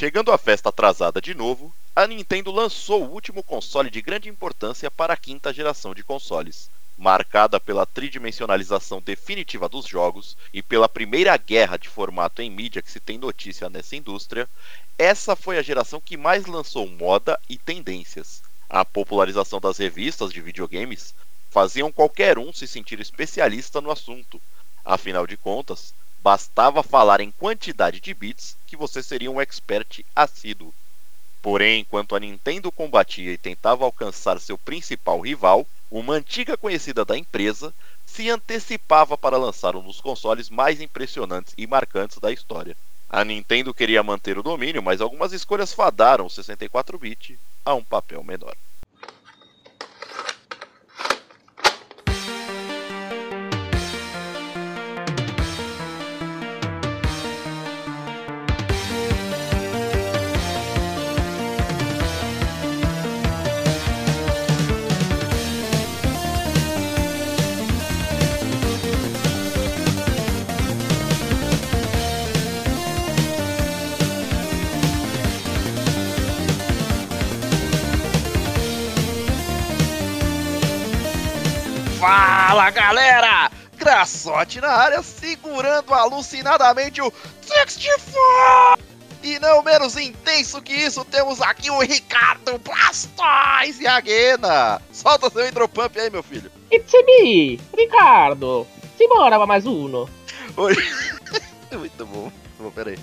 Chegando a festa atrasada de novo, a Nintendo lançou o último console de grande importância para a quinta geração de consoles, marcada pela tridimensionalização definitiva dos jogos e pela primeira guerra de formato em mídia que se tem notícia nessa indústria, essa foi a geração que mais lançou moda e tendências. A popularização das revistas de videogames faziam qualquer um se sentir especialista no assunto. Afinal de contas, bastava falar em quantidade de bits que você seria um expert assíduo. Porém, enquanto a Nintendo combatia e tentava alcançar seu principal rival, uma antiga conhecida da empresa se antecipava para lançar um dos consoles mais impressionantes e marcantes da história. A Nintendo queria manter o domínio, mas algumas escolhas fadaram o 64-bit a um papel menor. Fala galera! Graçote na área, segurando alucinadamente o 64! E não menos intenso que isso, temos aqui o Ricardo Blastoise e a Guena! Solta seu hidropump aí, meu filho! It's me, Ricardo! Simbora mais uno! Oi. Muito bom. Bom, peraí.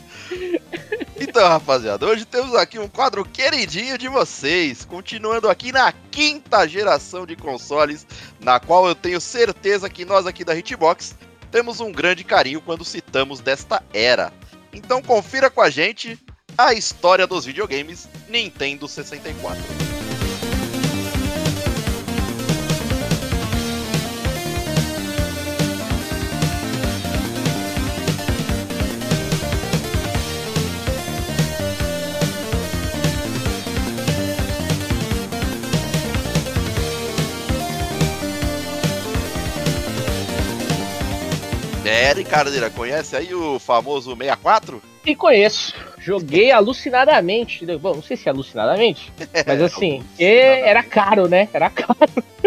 Então, rapaziada, hoje temos aqui um quadro queridinho de vocês, continuando aqui na quinta geração de consoles, na qual eu tenho certeza que nós aqui da Hitbox temos um grande carinho quando citamos desta era. Então confira com a gente a história dos videogames Nintendo 64. Ricardeira, conhece aí o famoso 64? E conheço. Joguei alucinadamente. Bom, não sei se é alucinadamente, mas assim, e era caro, né? Era caro.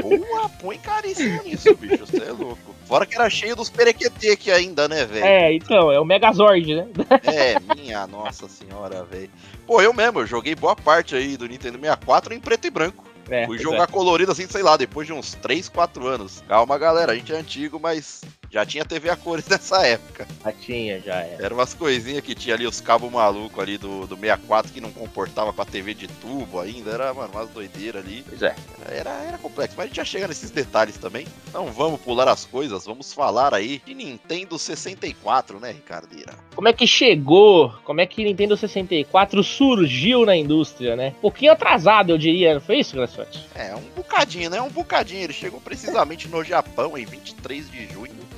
Porra, põe caríssimo nisso, bicho. Você é louco. Fora que era cheio dos perequetê aqui ainda, né, velho? É, então, é o Megazord, né? É, minha nossa senhora, velho. Pô, eu mesmo, eu joguei boa parte aí do Nintendo 64 em preto e branco. É, Fui jogar é. colorido assim, sei lá, depois de uns 3, 4 anos. Calma, galera, a gente é antigo, mas já tinha TV a cores nessa época. Já tinha, já é. Eram umas coisinhas que tinha ali, os cabos malucos ali do, do 64 que não comportava com a TV de tubo ainda. Era, mano, umas doideiras ali. Pois é. Era, era complexo, mas a gente já chega nesses detalhes também. Então vamos pular as coisas, vamos falar aí de Nintendo 64, né, Ricardeira? Como é que chegou? Como é que Nintendo 64 surgiu na indústria, né? Um pouquinho atrasado, eu diria. Não foi isso, Graçote? É, um bocadinho, né? Um bocadinho. Ele chegou precisamente no Japão em 23 de junho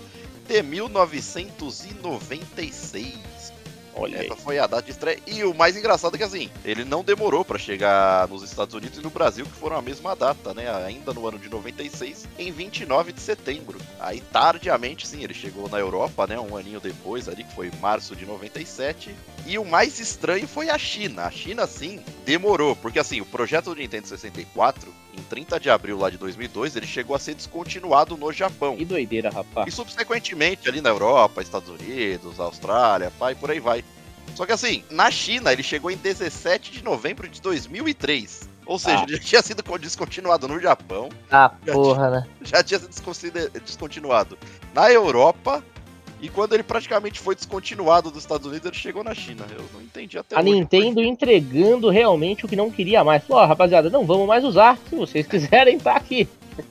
de 1996. Olha aí. Essa foi a data de estreia. E o mais engraçado é que assim, ele não demorou pra chegar nos Estados Unidos e no Brasil, que foram a mesma data, né? Ainda no ano de 96, em 29 de setembro. Aí tardiamente, sim, ele chegou na Europa, né? Um aninho depois, ali, que foi março de 97. E o mais estranho foi a China. A China, sim, demorou, porque assim, o projeto do Nintendo 64, em 30 de abril lá de 2002, ele chegou a ser descontinuado no Japão. Que doideira, E rapaz. subsequentemente ali na Europa, Estados Unidos, Austrália, pai, por aí vai. Só que assim, na China ele chegou em 17 de novembro de 2003. Ou seja, Ah. ele já tinha sido co- descontinuado no Japão, Ah, porra, né? já tinha sido descontinuado na Europa, e quando ele praticamente foi descontinuado dos Estados Unidos, ele chegou na China. Eu não entendi até A hoje. Nintendo entregando realmente o que não queria mais. Falou, rapaziada, não vamos mais usar. Se vocês quiserem, tá aqui.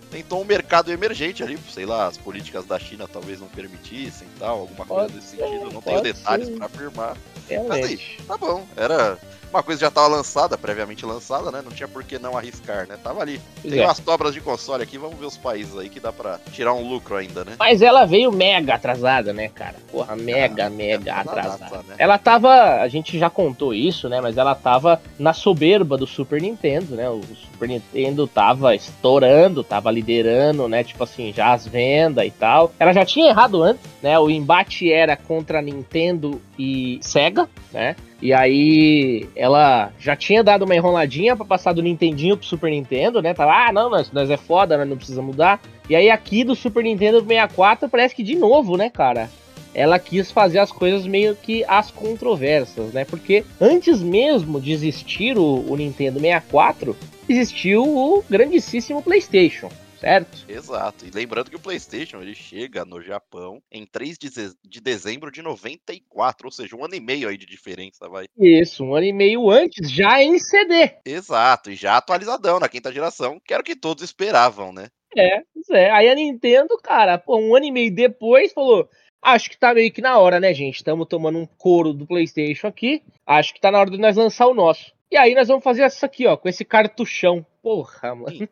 Tentou um mercado emergente ali, sei lá, as políticas da China talvez não permitissem e tal, alguma coisa Pode nesse ser, sentido. Não tenho detalhes pra afirmar. Realmente. Tá bom, era uma coisa já estava lançada, previamente lançada, né? Não tinha por que não arriscar, né? Tava ali. Pois Tem é. umas tobras de console aqui, vamos ver os países aí que dá pra tirar um lucro ainda, né? Mas ela veio mega atrasada, né, cara? Porra, mega, Ah, mega atrasada. né? Ela tava. A gente já contou isso, né? Mas ela tava na soberba do Super Nintendo, né? O Super Nintendo tava estourando, tava liderando, né? Tipo assim, já as vendas e tal. Ela já tinha errado antes, né? O embate era contra Nintendo e Sega, né? E aí ela já tinha dado uma enroladinha para passar do Nintendinho pro Super Nintendo, né? Tava, ah, não, nós, nós é foda, nós não precisa mudar. E aí aqui do Super Nintendo 64 parece que de novo, né, cara? Ela quis fazer as coisas meio que as controvérsias, né? Porque antes mesmo de existir o, o Nintendo 64, existiu o grandíssimo PlayStation certo? Exato. E lembrando que o PlayStation ele chega no Japão em 3 de dezembro de 94, ou seja, um ano e meio aí de diferença, vai. Isso, um ano e meio antes, já em CD. Exato, e já atualizadão na quinta geração, que era o que todos esperavam, né? É, é. Aí a Nintendo, cara, pô, um ano e meio depois falou: Acho que tá meio que na hora, né, gente? Estamos tomando um couro do PlayStation aqui. Acho que tá na hora de nós lançar o nosso. E aí nós vamos fazer isso aqui, ó, com esse cartuchão. Porra, mano. Sim.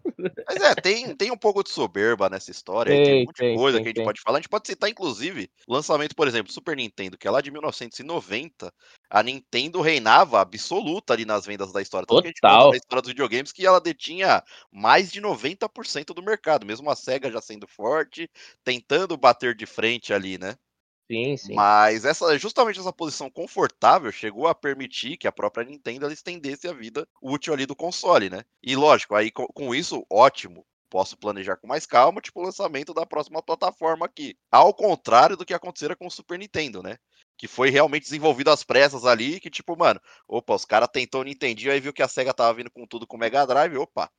Mas é, tem, tem um pouco de soberba nessa história, tem, tem um monte de coisa tem, que a gente pode falar. A gente pode citar, inclusive, o lançamento, por exemplo, do Super Nintendo, que é lá de 1990. A Nintendo reinava absoluta ali nas vendas da história. Tanto Total. que a gente conta na história dos videogames que ela detinha mais de 90% do mercado, mesmo a SEGA já sendo forte, tentando bater de frente ali, né? Sim, sim. Mas essa, justamente essa posição confortável chegou a permitir que a própria Nintendo estendesse a vida útil ali do console, né? E lógico, aí com, com isso, ótimo posso planejar com mais calma, tipo o lançamento da próxima plataforma aqui. Ao contrário do que acontecera com o Super Nintendo, né? Que foi realmente desenvolvido às pressas ali, que tipo, mano, opa, os caras tentou Nintendo, aí viu que a SEGA tava vindo com tudo com o Mega Drive, opa,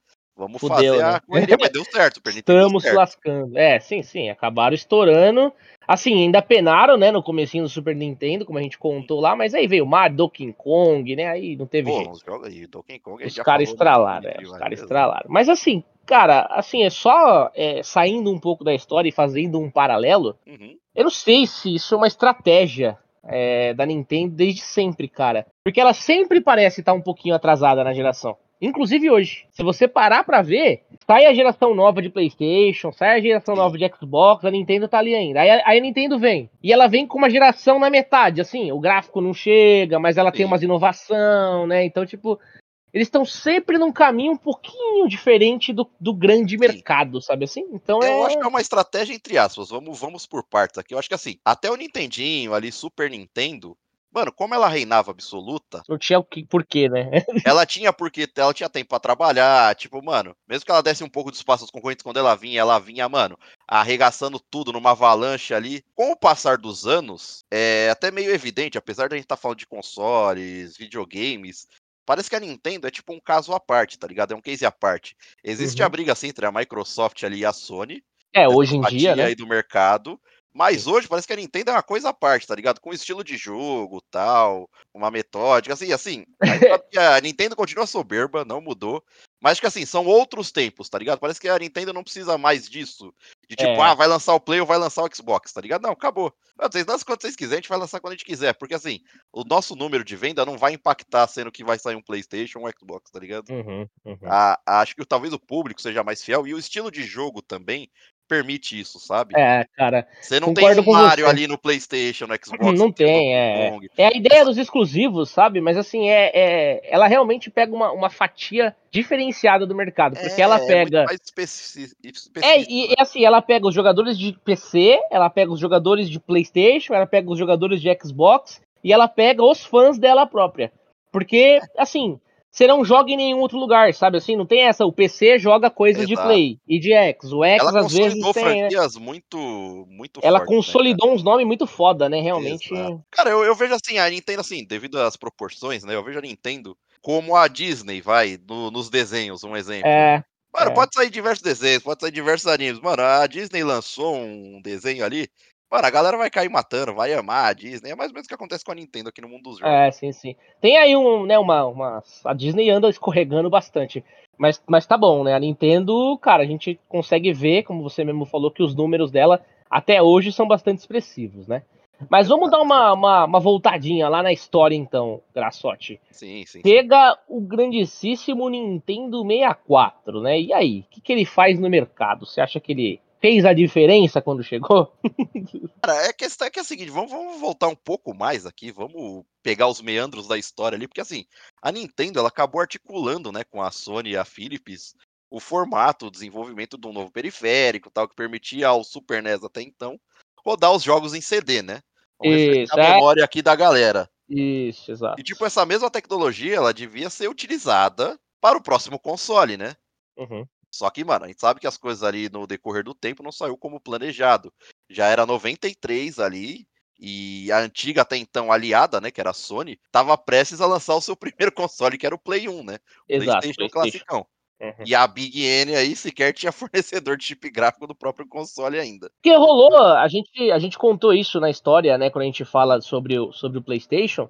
vamos Fudeu, fazer né? a correria, mas deu certo, Estamos certo. lascando. É, sim, sim, acabaram estourando, Assim, ainda penaram, né, no comecinho do Super Nintendo, como a gente contou lá, mas aí veio Mario, Donkey Kong, né, aí não teve Pô, jeito. Os, aí, Donkey Kong, os caras estralaram, é, os caras estralaram. Mas assim, cara, assim, é só é, saindo um pouco da história e fazendo um paralelo, uhum. eu não sei se isso é uma estratégia é, da Nintendo desde sempre, cara. Porque ela sempre parece estar um pouquinho atrasada na geração. Inclusive hoje. Se você parar pra ver, sai a geração nova de PlayStation, sai a geração nova de Xbox, a Nintendo tá ali ainda. Aí, aí a Nintendo vem. E ela vem com uma geração na metade. Assim, o gráfico não chega, mas ela Sim. tem umas inovação, né? Então, tipo, eles estão sempre num caminho um pouquinho diferente do, do grande Sim. mercado, sabe assim? Então Eu é... acho que é uma estratégia entre aspas. Vamos, vamos por partes aqui. Eu acho que assim, até o Nintendinho ali, Super Nintendo, Mano, como ela reinava absoluta. Não tinha o que, porquê, né? ela tinha porque ela tinha tempo para trabalhar. Tipo, mano, mesmo que ela desse um pouco de espaço aos concorrentes quando ela vinha, ela vinha, mano, arregaçando tudo numa avalanche ali. Com o passar dos anos, é até meio evidente, apesar da gente estar tá falando de consoles, videogames, Parece que a Nintendo é tipo um caso à parte, tá ligado? É um case à parte. Existe uhum. a briga assim entre a Microsoft ali e a Sony. É, hoje em dia, né? aí do mercado. Mas hoje parece que a Nintendo é uma coisa à parte, tá ligado? Com estilo de jogo, tal, uma metódica, assim, assim. a Nintendo continua soberba, não mudou. Mas acho que assim, são outros tempos, tá ligado? Parece que a Nintendo não precisa mais disso. De tipo, é. ah, vai lançar o Play ou vai lançar o Xbox, tá ligado? Não, acabou. Não, vocês lançam quando vocês quiserem, a gente vai lançar quando a gente quiser. Porque assim, o nosso número de venda não vai impactar sendo que vai sair um Playstation ou um Xbox, tá ligado? Uhum, uhum. Acho que talvez o público seja mais fiel e o estilo de jogo também permite isso, sabe? É, cara. Você não tem um Mario ali no PlayStation, no Xbox. Não tem, é. É a ideia dos exclusivos, sabe? Mas assim, é, é ela realmente pega uma, uma fatia diferenciada do mercado, porque é, ela é pega. É, mais é e, e, assim, ela pega os jogadores de PC, ela pega os jogadores de PlayStation, ela pega os jogadores de Xbox e ela pega os fãs dela própria. Porque, assim, você não joga em nenhum outro lugar, sabe assim? Não tem essa. O PC joga coisas Exato. de Play e de X. O X ela às vezes tem. Né? franquias né? muito, muito Ela forte, né, consolidou né, uns nomes muito foda, né? Realmente. Exato. Cara, eu, eu, vejo assim, a Nintendo, assim, devido às proporções, né? Eu vejo a Nintendo como a Disney, vai, no, nos desenhos, um exemplo. É. Mano, é. pode sair diversos desenhos, pode sair diversos animes. Mano, a Disney lançou um desenho ali Mano, a galera vai cair matando, vai amar a Disney. É mais ou menos o que acontece com a Nintendo aqui no mundo dos jogos. É, sim, sim. Tem aí um, né, uma, uma. A Disney anda escorregando bastante. Mas, mas tá bom, né? A Nintendo, cara, a gente consegue ver, como você mesmo falou, que os números dela até hoje são bastante expressivos, né? Mas vamos dar uma, uma, uma voltadinha lá na história, então, Graçote. Sim, sim. Pega o grandíssimo Nintendo 64, né? E aí, o que, que ele faz no mercado? Você acha que ele fez a diferença quando chegou? Cara, é que, é que é o seguinte, vamos, vamos, voltar um pouco mais aqui, vamos pegar os meandros da história ali, porque assim, a Nintendo ela acabou articulando, né, com a Sony e a Philips o formato, o desenvolvimento de um novo periférico, tal, que permitia ao Super NES até então rodar os jogos em CD, né? Vamos a é. memória aqui da galera. Isso, exato. E tipo, essa mesma tecnologia, ela devia ser utilizada para o próximo console, né? Uhum. Só que, mano, a gente sabe que as coisas ali no decorrer do tempo não saiu como planejado. Já era 93 ali, e a antiga até então aliada, né, que era a Sony, tava prestes a lançar o seu primeiro console, que era o Play 1, né? Exato, PlayStation, PlayStation. classicão. Uhum. E a Big N aí sequer tinha fornecedor de chip gráfico do próprio console ainda. Porque rolou, a gente, a gente contou isso na história, né, quando a gente fala sobre o, sobre o PlayStation.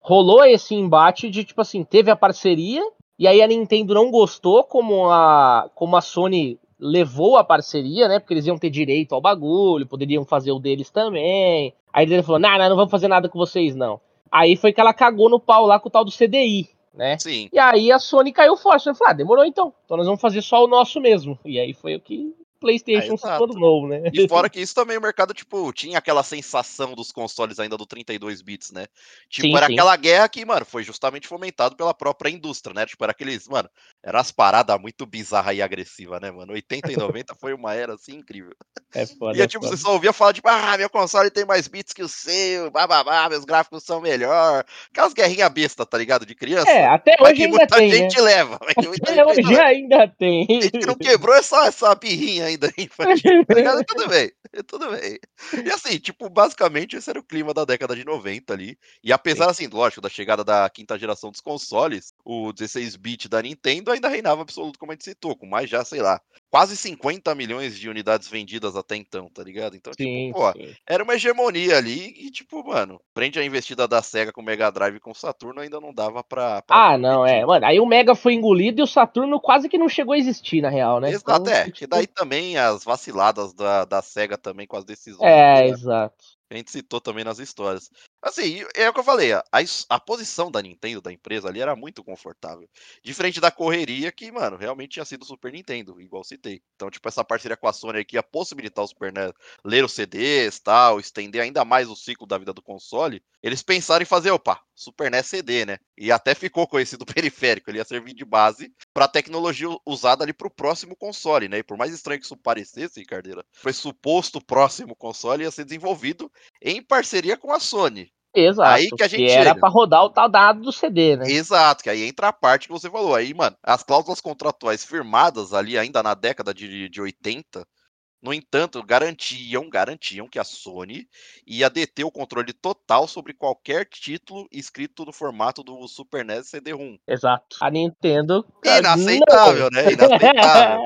Rolou esse embate de, tipo assim, teve a parceria, e aí a Nintendo não gostou como a, como a Sony levou a parceria, né? Porque eles iam ter direito ao bagulho, poderiam fazer o deles também. Aí ele falou: não, não, não vamos fazer nada com vocês, não. Aí foi que ela cagou no pau lá com o tal do CDI, né? Sim. E aí a Sony caiu forte. Ela falou: ah, demorou então. Então nós vamos fazer só o nosso mesmo. E aí foi o que PlayStation É, exato. tornou, né? E fora que isso também o mercado, tipo, tinha aquela sensação dos consoles ainda do 32 bits, né? Tipo, Sim, era sim. aquela guerra que, mano, foi justamente fomentado pela própria indústria, né? Tipo, era aqueles, mano, eram as paradas muito bizarras e agressivas, né, mano? 80 e 90 foi uma era, assim, incrível. É foda. E é é tipo, foda. você só ouvia falar, tipo, ah, meu console tem mais bits que o seu, bababá, meus gráficos são melhor. Aquelas guerrinhas besta, tá ligado? De criança. É, até hoje que ainda muita tem, gente né? leva. Até hoje leva. ainda tem. A gente não quebrou essa, essa birrinha ainda infantil, tá ligado? Tudo bem, tudo bem. E assim, tipo, basicamente esse era o clima da década de 90 ali. E apesar, assim, lógico, da chegada da quinta geração dos consoles, o 16-bit da Nintendo ainda reinava absoluto, como a gente citou, com mais já, sei lá, quase 50 milhões de unidades vendidas até então, tá ligado? Então, Sim, tipo, pô, sim. era uma hegemonia ali e, tipo, mano, prende a investida da SEGA com o Mega Drive e com o Saturno ainda não dava pra. pra Ah, não, é. competir. Mano, aí o Mega foi engolido e o Saturno quase que não chegou a existir, na real, né? Exato, Então, é. tipo, Que daí também as vaciladas da, da SEGA também com as decisões. É, né? exato. A gente citou também nas histórias. Assim, é o que eu falei, a, a posição da Nintendo, da empresa ali, era muito confortável. Diferente da correria que, mano, realmente tinha sido o Super Nintendo, igual citei. Então, tipo, essa parceria com a Sony aqui ia possibilitar o Super NES ler os CDs tal, estender ainda mais o ciclo da vida do console. Eles pensaram em fazer, opa, Super NES CD, né? E até ficou conhecido periférico, ele ia servir de base pra tecnologia usada ali pro próximo console, né? E por mais estranho que isso parecesse, Ricardeira, foi suposto o próximo console ia ser desenvolvido em parceria com a Sony. Exato. Aí que a gente era chega. pra rodar o tal dado do CD, né? Exato, que aí entra a parte que você falou. Aí, mano, as cláusulas contratuais firmadas ali ainda na década de, de 80, no entanto, garantiam, garantiam que a Sony ia deter o controle total sobre qualquer título escrito no formato do Super NES CD-ROM. Exato. A Nintendo. Inaceitável, né? Inaceitável.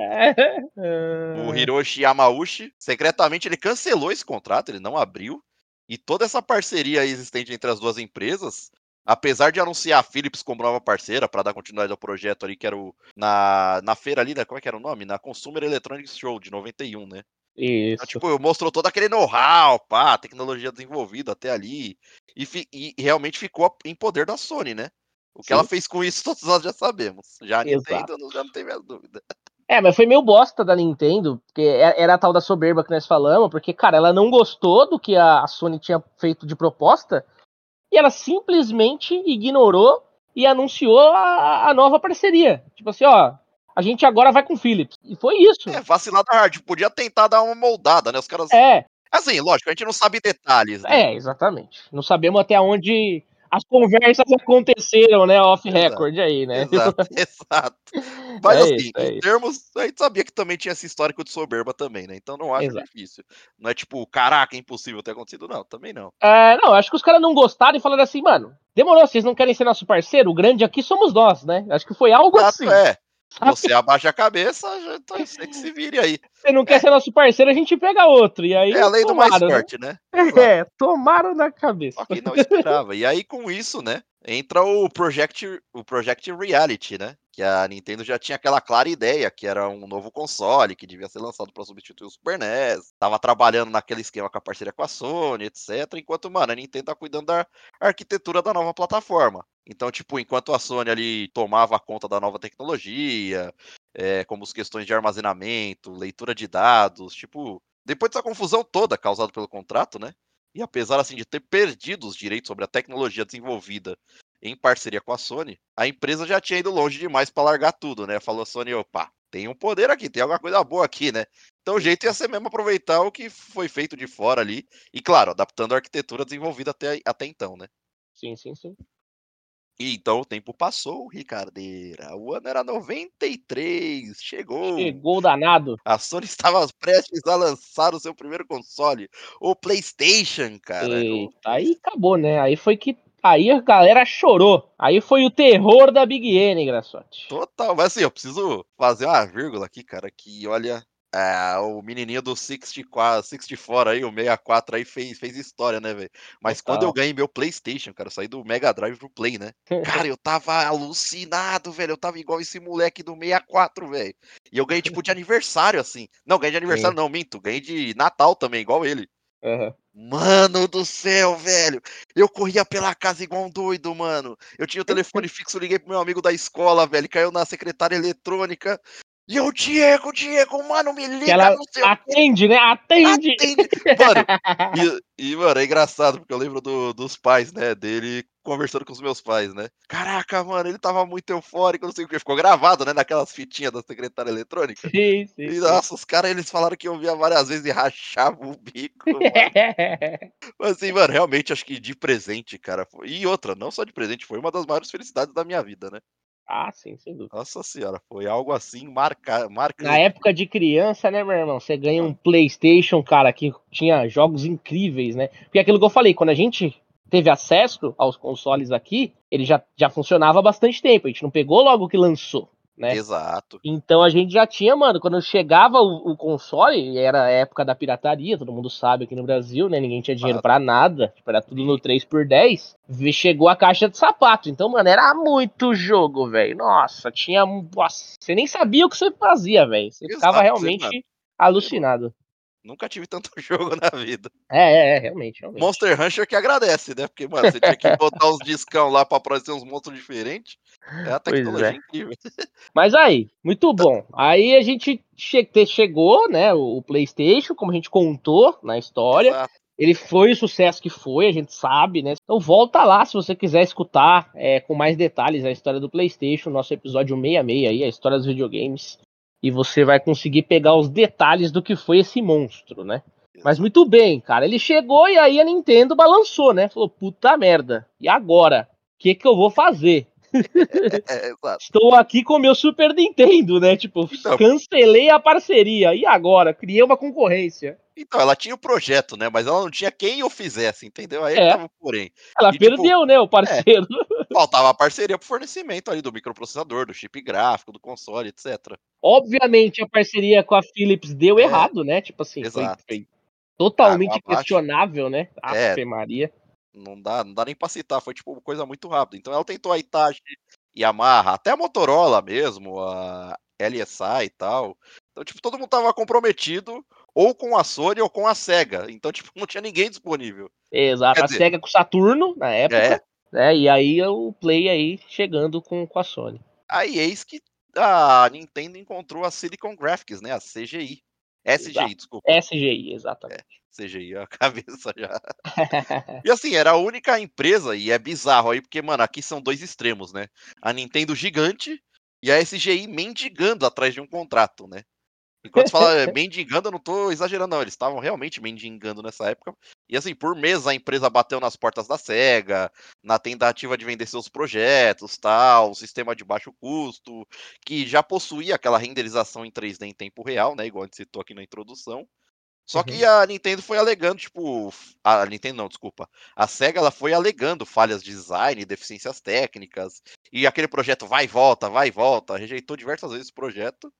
não. O Hiroshi Yamauchi, secretamente, ele cancelou esse contrato, ele não abriu. E toda essa parceria existente entre as duas empresas, apesar de anunciar a Philips como nova parceira para dar continuidade ao projeto ali, que era o, na, na feira ali, né? Como é que era o nome? Na Consumer Electronics Show de 91, né? Isso. Então, tipo, mostrou todo aquele know-how, pá, tecnologia desenvolvida até ali. E, fi- e realmente ficou em poder da Sony, né? O que Sim. ela fez com isso, todos nós já sabemos. Já a. Nintendo já não tem mais dúvida. É, mas foi meio bosta da Nintendo, porque é- era a tal da soberba que nós falamos, porque, cara, ela não gostou do que a a Sony tinha feito de proposta, e ela simplesmente ignorou e anunciou a, a nova parceria. Tipo assim, ó, a gente agora vai com o Philips. E foi isso. É, vacilada hard. Podia tentar dar uma moldada, né? Os caras. É, Assim, lógico, a gente não sabe detalhes, né? é, exatamente. Não sabemos até onde as conversas aconteceram, né, off record aí, né? Exato, exato. Mas É assim, isso, é em termos, a gente sabia que também tinha esse histórico de soberba também, né? Então não acho Exato. difícil. Não é tipo, caraca, é impossível ter acontecido, não, também não. É, não, acho que os caras não gostaram e falaram assim, mano, demorou, vocês não querem ser nosso parceiro? O grande aqui somos nós, né? Acho que foi algo Exato, assim. é. Sabe? Você abaixa a cabeça, já tá, você que se vire aí. Você não quer ser nosso parceiro, a gente pega outro. E aí É a lei do mais tomaram, né? forte, né? Exato. É, tomaram na cabeça. Só que não esperava. E aí, com isso, né, entra o Project, o Project Reality, né? Que a Nintendo já tinha aquela clara ideia que era um novo console que devia ser lançado para substituir o Super NES. Tava trabalhando naquele esquema com a parceria com a Sony, etc. Enquanto, mano, a Nintendo tá cuidando da arquitetura da nova plataforma. Então, tipo, enquanto a Sony ali tomava conta da nova tecnologia, é, como as questões de armazenamento, leitura de dados, tipo, depois dessa confusão toda causada pelo contrato, né? E apesar assim de ter perdido os direitos sobre a tecnologia desenvolvida em parceria com a Sony, a empresa já tinha ido longe demais para largar tudo, né? Falou a Sony, opa, tem um poder aqui, tem alguma coisa boa aqui, né? Então o jeito ia ser mesmo aproveitar o que foi feito de fora ali, e claro, adaptando a arquitetura desenvolvida até, até então, né? Sim, sim, sim. E então o tempo passou, Ricardeira. O ano era 93, chegou. Chegou o danado. A Sony estava prestes a lançar o seu primeiro console, o PlayStation, cara. Eita, aí acabou, né? Aí foi que. Aí a galera chorou. Aí foi o terror da Big N, Graçote. Total, mas assim, eu preciso fazer uma vírgula aqui, cara, que olha, é, o menininho do 64, 64 aí, o 64 aí fez, fez história, né, velho? Mas Total. quando eu ganhei meu PlayStation, cara, eu saí do Mega Drive pro Play, né? Cara, eu tava alucinado, velho. Eu tava igual esse moleque do 64, velho. E eu ganhei tipo de aniversário, assim. Não, ganhei de aniversário, não, minto. Ganhei de Natal também, igual ele. Aham. Mano do céu, velho. Eu corria pela casa igual um doido, mano. Eu tinha o telefone fixo, liguei pro meu amigo da escola, velho. Caiu na secretária eletrônica. E eu, Diego, Diego, mano, me liga, Que ela o quê. atende, né? Atende! Atende. Mano, e, e, mano, é engraçado, porque eu lembro do- dos pais, né, dele conversando com os meus pais, né? Caraca, mano, ele tava muito eufórico, não sei o que. Ficou gravado, né, naquelas fitinhas da secretária eletrônica. Sim, sim. E, sim. nossa, os caras, eles falaram que eu via várias vezes e rachava o bico, mano. Mas assim, mano, realmente acho que de presente, cara. foi- E outra, não só de presente, foi uma das maiores felicidades da minha vida, né? Ah, sim, sem dúvida. Nossa senhora, foi algo assim marca... marcante. Na época de criança, né, meu irmão? Você ganha um PlayStation, cara, que tinha jogos incríveis, né? Porque aquilo que eu falei, quando a gente teve acesso aos consoles aqui, ele já, já funcionava há bastante tempo. A gente não pegou logo que lançou, né? Exato. Então a gente já tinha, mano, quando chegava o, o console, e era a época da pirataria, todo mundo sabe aqui no Brasil, né? Ninguém tinha dinheiro pra nada, tipo, era tudo no 3x10. ve- Chegou a caixa de sapato. Então, mano, era muito jogo, velho. Nossa, tinha. um- Nossa, você nem sabia o que você fazia, velho. Você ficava Exato, realmente mano. alucinado. Nunca tive tanto jogo na vida. É, é, é, realmente, realmente. Monster Rancher que agradece, né? Porque, mano, você tinha que botar os discão lá pra aparecer uns monstros diferentes. É a Pois tecnologia é. incrível. Mas aí, muito bom. Aí a gente che- chegou, né? O o PlayStation, como a gente contou na história. Exato. Ele foi o sucesso que foi, a gente sabe, né? Então volta lá se você quiser escutar é, com mais detalhes a história do PlayStation, nosso episódio 66 aí, a história dos videogames. E você vai conseguir pegar os detalhes do que foi esse monstro, né? Mas muito bem, cara. Ele chegou e aí a Nintendo balançou, né? Falou, puta merda. E agora? O que, que eu vou fazer? É, exato. Estou aqui com o meu Super Nintendo, né? Tipo, Então. cancelei a parceria. E agora? Criei uma concorrência. Então, ela tinha o projeto, né? Mas ela não tinha quem o fizesse, entendeu? Aí É. tava porém. Ela E, tipo, perdeu, né, o parceiro. Faltava a parceria pro fornecimento ali do microprocessador, do chip gráfico, do console, etc. Obviamente a parceria com a Philips deu É. errado, né? Tipo assim, foi, Exato. foi totalmente Água abaixo. questionável, né? É. Ave Maria. Não dá, não dá nem pra citar, foi tipo coisa muito rápida. Então ela tentou a Itachi, Yamaha, até a Motorola mesmo, a LSI e tal. Então, tipo, todo mundo tava comprometido ou com a Sony ou com a SEGA. Então, tipo, não tinha ninguém disponível. Exato. Quer A dizer- SEGA com o Saturno, na época. É. Né? E aí o Play aí chegando com, com a Sony. Aí eis que a Nintendo encontrou a Silicon Graphics, né? A CGI. SGI, Exato. desculpa. SGI, exatamente. CGI, a cabeça já. E assim, era a única empresa, e é bizarro aí, porque, mano, aqui são dois extremos, né? A Nintendo gigante e a SGI mendigando atrás de um contrato, né? Enquanto você fala é, mendigando, eu não tô exagerando, não. Eles estavam realmente mendigando nessa época. E assim, por mês a empresa bateu nas portas da SEGA, na tentativa de vender seus projetos, tal, sistema de baixo custo, que já possuía aquela renderização em 3D em tempo real, né? Igual a gente citou aqui na introdução. Só que a Nintendo foi alegando, tipo. A Nintendo não, desculpa. A SEGA ela foi alegando falhas de design, deficiências técnicas. E aquele projeto vai e volta, vai e volta. Rejeitou diversas vezes o projeto.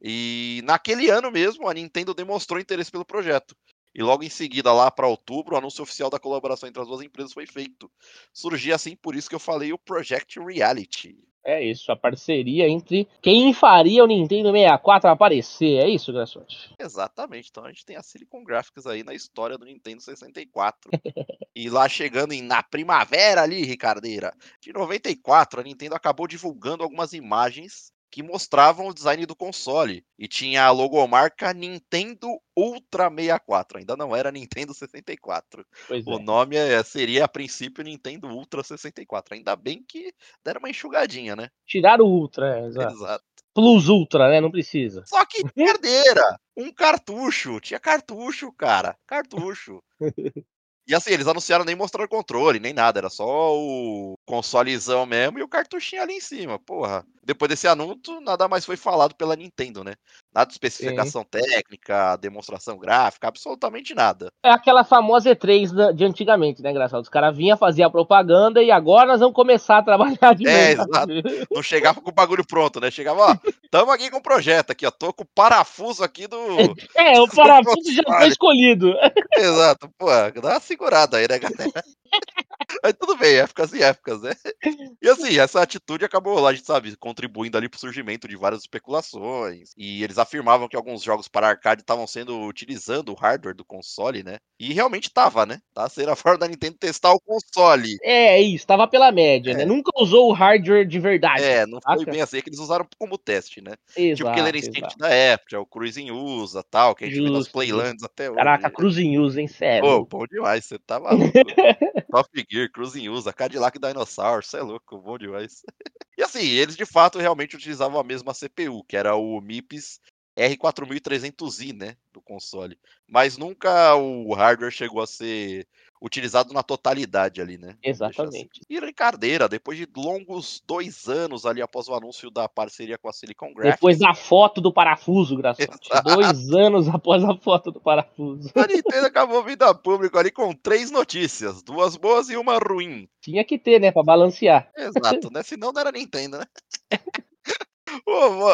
E naquele ano mesmo, a Nintendo demonstrou interesse pelo projeto. E logo em seguida, lá para outubro, o anúncio oficial da colaboração entre as duas empresas foi feito. Surgia assim, por isso que eu falei o Project Reality. É isso, a parceria entre quem faria o Nintendo 64 aparecer. É isso, Graçote? Exatamente. Então a gente tem a Silicon Graphics aí na história do Nintendo 64. e lá chegando em, na primavera ali, Ricardeira, de 94, a Nintendo acabou divulgando algumas imagens que mostravam o design do console. E tinha a logomarca Nintendo Ultra 64. Ainda não era Nintendo 64. Pois O é. nome é- seria, a princípio, Nintendo Ultra 64. Ainda bem que deram uma enxugadinha, né? Tiraram o Ultra, é, exato. Exato. Plus Ultra, né? Não precisa. Só que perdeira. Um cartucho. Tinha cartucho, cara. Cartucho. E assim, eles anunciaram nem mostrar o controle, nem nada, era só o consolezão mesmo e o cartuchinho ali em cima, porra. Depois desse anúncio, nada mais foi falado pela Nintendo, né? Nada de especificação Sim. técnica, demonstração gráfica, absolutamente nada. É aquela famosa E3 de antigamente, né, engraçado? Os caras vinham fazer a propaganda e agora nós vamos começar a trabalhar de É, exato. Não chegava com o bagulho pronto, né? Chegava, ó, tamo aqui com o projeto aqui, ó, tô com o parafuso aqui do... É, o parafuso já foi escolhido. Exato, pô, dá uma segurada aí, né, galera? Mas tudo bem, épocas e épocas, né? E assim, essa atitude acabou, a gente sabe, contribuindo ali pro surgimento de várias especulações. E eles afirmavam que alguns jogos para arcade estavam sendo utilizando o hardware do console, né? E realmente tava, né? Tá sendo a forma da Nintendo testar o console. É, é isso, tava pela média, né? é. né? Nunca usou o hardware de verdade. É, não foi bem assim, é que eles usaram como teste, né? Exato, tipo Killer Instinct exato. da época, o Cruising usa tal, que a gente Justo. vê nas Playlands até hoje. Caraca, Cruising usa, hein, sério. Pô, bom demais, você tá maluco. Top Gear, Cruising usa, Cadillac Dinosaur, você é louco, bom demais. e assim, eles de fato realmente utilizavam a mesma CPU, que era o MIPS R4300i, né, do console. Mas nunca o hardware chegou a ser utilizado na totalidade ali, né? Exatamente. Assim. E Ricardeira, depois de longos dois anos ali após o anúncio da parceria com a Silicon Graphics. Depois da foto do parafuso, Graçote. dois anos após a foto do parafuso. A Nintendo acabou vindo a público ali com três notícias, duas boas e uma ruim. Tinha que ter, né, pra balancear. Exato, né? Senão não era Nintendo, né?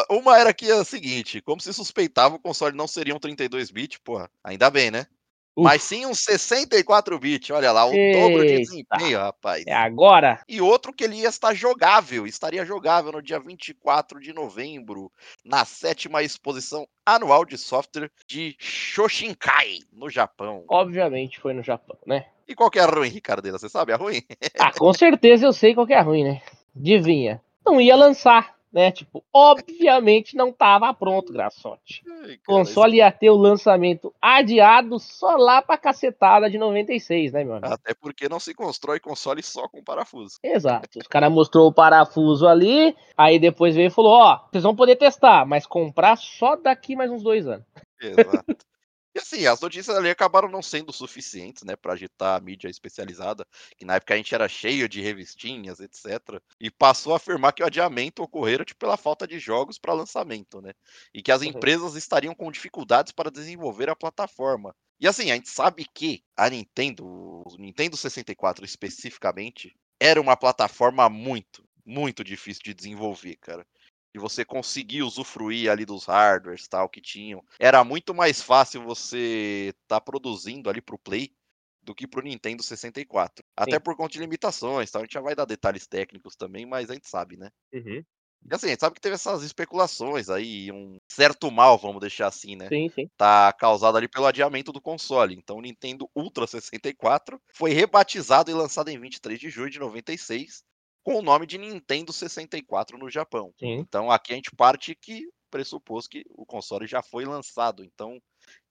Uma era que é a seguinte, como se suspeitava o console não seria um 32 bit, porra, ainda bem, né? Uf. Mas sim um 64 bit, olha lá, o Eita. dobro de desempenho, rapaz. É agora. E outro que ele ia estar jogável, estaria jogável no dia 24 de novembro, na sétima exposição anual de software de Shoshinkai, no Japão. Obviamente foi no Japão, né? E qual que é a ruim, Ricardeira? Você sabe a ruim? ah, com certeza eu sei qual que é a ruim, né? Adivinha. Não ia lançar né? Tipo, obviamente não estava pronto, Graçote. O console ia ter o lançamento adiado só lá pra cacetada de 96, né, meu amigo? Até porque não se constrói console só com parafuso. Exato. Os caras mostrou o parafuso ali, aí depois veio e falou: ó, vocês vão poder testar, mas comprar só daqui mais uns dois anos. Exato. E assim, as notícias ali acabaram não sendo suficientes, né, para agitar a mídia especializada, que na época a gente era cheio de revistinhas, etc. E passou a afirmar que o adiamento ocorreu tipo, pela falta de jogos para lançamento, né? E que as uhum. empresas estariam com dificuldades para desenvolver a plataforma. E assim, a gente sabe que a Nintendo, o Nintendo 64 especificamente, era uma plataforma muito, muito difícil de desenvolver, cara de você conseguir usufruir ali dos hardwares tal que tinham. Era muito mais fácil você estar tá produzindo ali pro Play do que pro Nintendo 64. Sim. Até por conta de limitações, tal. a gente já vai dar detalhes técnicos também, mas a gente sabe, né? Uhum. E assim, a gente sabe que teve essas especulações aí, um certo mal, vamos deixar assim, né? Sim, sim. Tá causado ali pelo adiamento do console. Então o Nintendo Ultra 64 foi rebatizado e lançado em 23 de julho de 96 com o nome de Nintendo 64 no Japão. Sim. Então aqui a gente parte que pressupôs que o console já foi lançado. Então,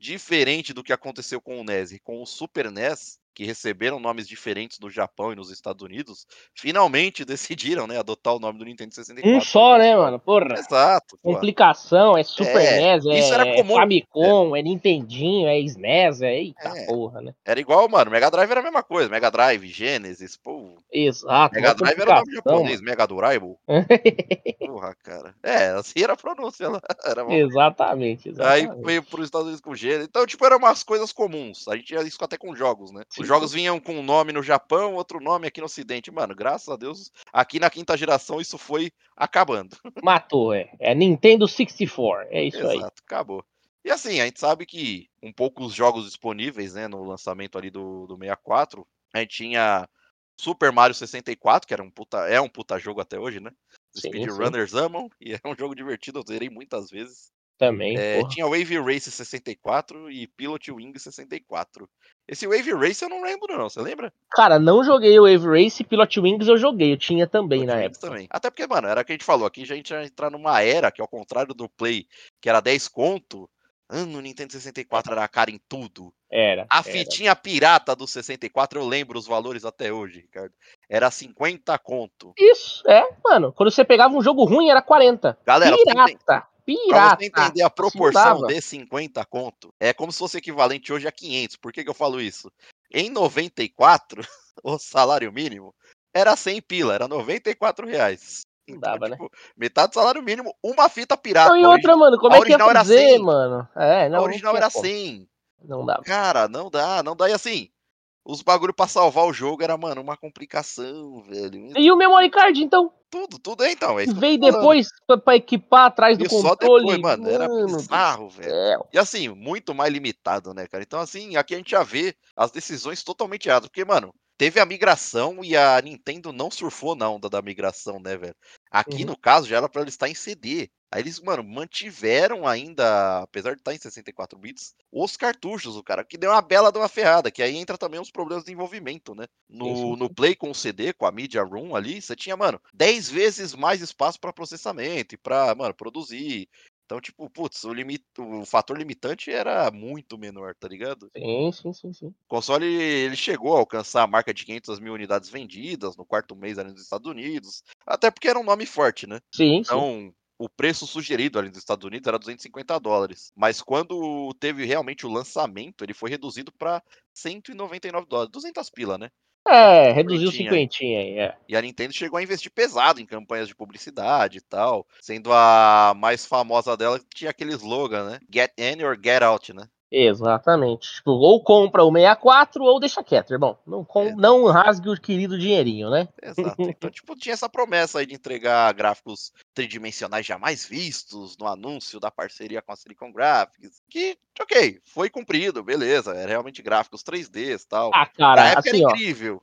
diferente do que aconteceu com o NES e com o Super NES, que receberam nomes diferentes no Japão e nos Estados Unidos, finalmente decidiram, né, adotar o nome do Nintendo 64. Um só, né, mano? Porra. Exato. Porra. Complicação, é Super é, NES, é, isso era comum. Famicom, é. é Nintendinho, é SNES, é eita é. porra, né? Era igual, mano, Mega Drive era a mesma coisa, Mega Drive, Genesis, pô. Exato. Mega Drive era o nome japonês, Mega Drive. porra, cara. É, assim era a pronúncia lá. Era exatamente, exatamente. Aí veio pros Estados Unidos com Genesis. Então, tipo, eram umas coisas comuns. A gente tinha isso até com jogos, né? Sim. Os jogos vinham com um nome no Japão, outro nome aqui no Ocidente. Mano, graças a Deus, aqui na quinta geração isso foi acabando. Matou, é. É Nintendo 64, é isso Exato, aí. Exato, acabou. E assim, a gente sabe que com poucos jogos disponíveis, né, no lançamento ali do, do 64, a gente tinha Super Mario 64, que era um puta, é um puta jogo até hoje, né? Speedrunners amam, e é um jogo divertido, eu zerei muitas vezes. Também. É, tinha Wave Race 64 e Pilot Wing 64. Esse Wave Race eu não lembro, não. Você lembra? Cara, não joguei o Wave Race e Pilot Wings eu joguei. Eu tinha também Pilot na Wings época. Também. Até porque, mano, era o que a gente falou. Aqui a gente ia entrar numa era que, ao contrário do Play, que era 10 conto, ah, no Nintendo 64 era cara em tudo. Era. A fitinha era. pirata do 64, eu lembro os valores até hoje, Ricardo. Era 50 conto. Isso, é, mano. Quando você pegava um jogo ruim, era 40. Galera, pirata. Pirata. Pra você entender a proporção de 50 conto, é como se fosse equivalente hoje a 500. Por que, que eu falo isso? Em 94, o salário mínimo era 100 pila, era 94 reais. Não dava, né? tipo, Metade do salário mínimo, uma fita pirata. Não, e outra, mano, como a é que ia fazer, 100. mano? É, não, a não original tinha era como. 100. Não dava. Cara, não dá, não dá. E assim, os bagulho pra salvar o jogo era, mano, uma complicação, velho. E o memory card, então? Tudo, tudo é então. É Veio depois pra, pra equipar atrás do E só controle. depois, mano, era Mano do bizarro, velho. céu. E assim, muito mais limitado, né, cara? Então, assim, aqui a gente já vê as decisões totalmente erradas. Porque, mano, teve a migração e a Nintendo não surfou na onda da migração, né, velho? Aqui, Uhum. no caso, já era pra ele estar em CD. Aí eles, mano, mantiveram ainda, apesar de estar em 64 bits, os cartuchos, o cara, que deu uma bela de uma ferrada, que aí entra também os problemas de desenvolvimento, né? No, no Play com o CD, com a Media Room ali, você tinha, mano, 10 vezes mais espaço pra processamento e pra, mano, produzir. Então, tipo, putz, o, limit... o fator limitante era muito menor, tá ligado? Sim, sim, sim, sim. O console ele chegou a alcançar a marca de 500 mil unidades vendidas no quarto mês ali nos Estados Unidos, até porque era um nome forte, né? Sim, sim. Então, o preço sugerido ali nos Estados Unidos era 250 dólares. Mas quando teve realmente o lançamento, ele foi reduzido para 199 dólares. 200 pila, né? É, reduziu cinquentinha. aí, é. E a Nintendo chegou a investir pesado em campanhas de publicidade e tal. Sendo a mais famosa dela que tinha aquele slogan, né? Get in or get out, né? Exatamente. Tipo, ou compra o 64 ou deixa quieto, irmão. Não, com... É. não rasgue o querido dinheirinho, né? Exato. Então, tipo, tinha essa promessa aí de entregar gráficos tridimensionais jamais vistos no anúncio da parceria com a Silicon Graphics. Que, ok, foi cumprido, beleza. Era realmente gráficos 3D e tal. Ah, Na cara, época assim, era incrível.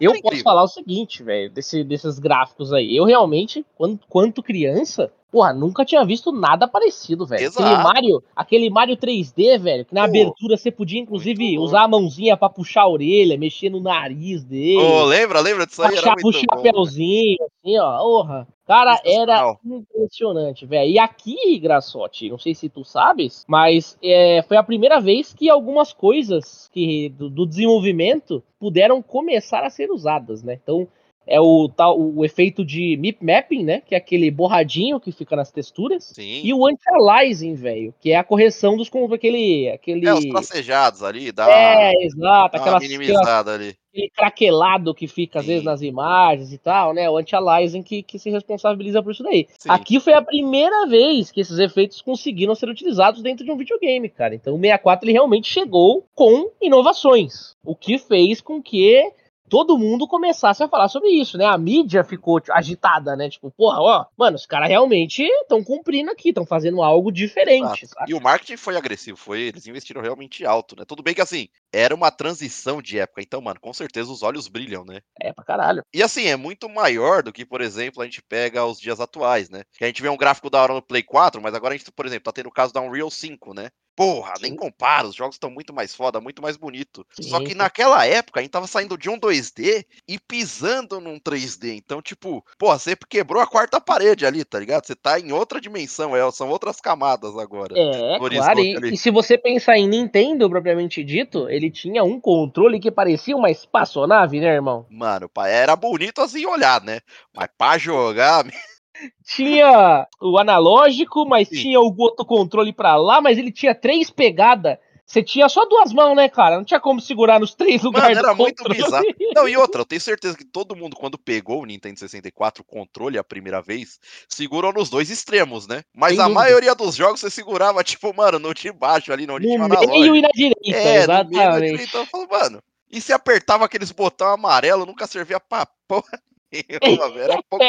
Eu posso falar o seguinte, velho, desse, desses gráficos aí. Eu realmente, quanto, quanto criança, porra, nunca tinha visto nada parecido, velho. Aquele. Mario, aquele Mario 3D, velho, que na Pô, abertura você podia, inclusive, usar a mãozinha pra puxar a orelha, mexer no nariz dele. Ô, lembra? Lembra disso aí? Era Baixar pro muito bom. chapeuzinho, assim, ó, porra. Cara, era impressionante, velho. E aqui, Graçote, não sei se tu sabes, mas é, foi a primeira vez que algumas coisas que do, do desenvolvimento puderam começar a ser usadas, né? Então, é o tal o efeito de mip mapping, né? Que é aquele borradinho que fica nas texturas. Sim. E o anti-aliasing, velho, que é a correção dos com aquele aquele É, os tracejados ali, dá, É, exato, aquela, minimizada ali. aquele craquelado que fica às Sim. vezes nas imagens e tal, né? O anti-aliasing que, que se responsabiliza por isso daí. Sim. Aqui foi a primeira vez que esses efeitos conseguiram ser utilizados dentro de um videogame, cara. Então o 64 ele realmente chegou com inovações, o que fez com que todo mundo começasse a falar sobre isso, né? A mídia ficou tipo, agitada, né? Tipo, porra, ó, mano, os caras realmente estão cumprindo aqui, estão fazendo algo diferente? E o marketing foi agressivo, foi, eles investiram realmente alto, né? Tudo bem que assim, era uma transição de época, então, mano, com certeza os olhos brilham, né? É pra caralho. E assim, é muito maior do que, por exemplo, a gente pega os dias atuais, né? Que a gente vê um gráfico da hora no Play 4, mas agora a gente, por exemplo, tá tendo o caso da Unreal 5, né? Porra, nem compara, os jogos estão muito mais foda, muito mais bonito. Só Sim, que sim. naquela época a gente tava saindo de um 2D e pisando num 3D. Então, tipo, porra, você quebrou a quarta parede ali, tá ligado? Você tá em outra dimensão, é, são outras camadas agora. É, claro. E, e se você pensar em Nintendo propriamente dito, ele tinha um controle que parecia uma espaçonave, né, irmão? Mano, era bonito assim olhar, né? Mas pra jogar, Tinha o analógico, mas Sim. tinha o outro controle pra lá, mas ele tinha três pegadas. Você tinha só duas mãos, né, cara? Não tinha como segurar nos três lugares era do muito controle. bizarro. Não, e outra, eu tenho certeza que todo mundo, quando pegou o Nintendo 64, o controle a primeira vez, segurou nos dois extremos, né? Mas Sem a dúvida. maioria dos jogos você segurava, tipo, mano, no de baixo ali, onde tinha o No analógico. meio e na direita, É, no meio na exatamente. direita. Eu falo, mano, e se apertava aqueles botão amarelo, nunca servia pra porra velho. Era pouco.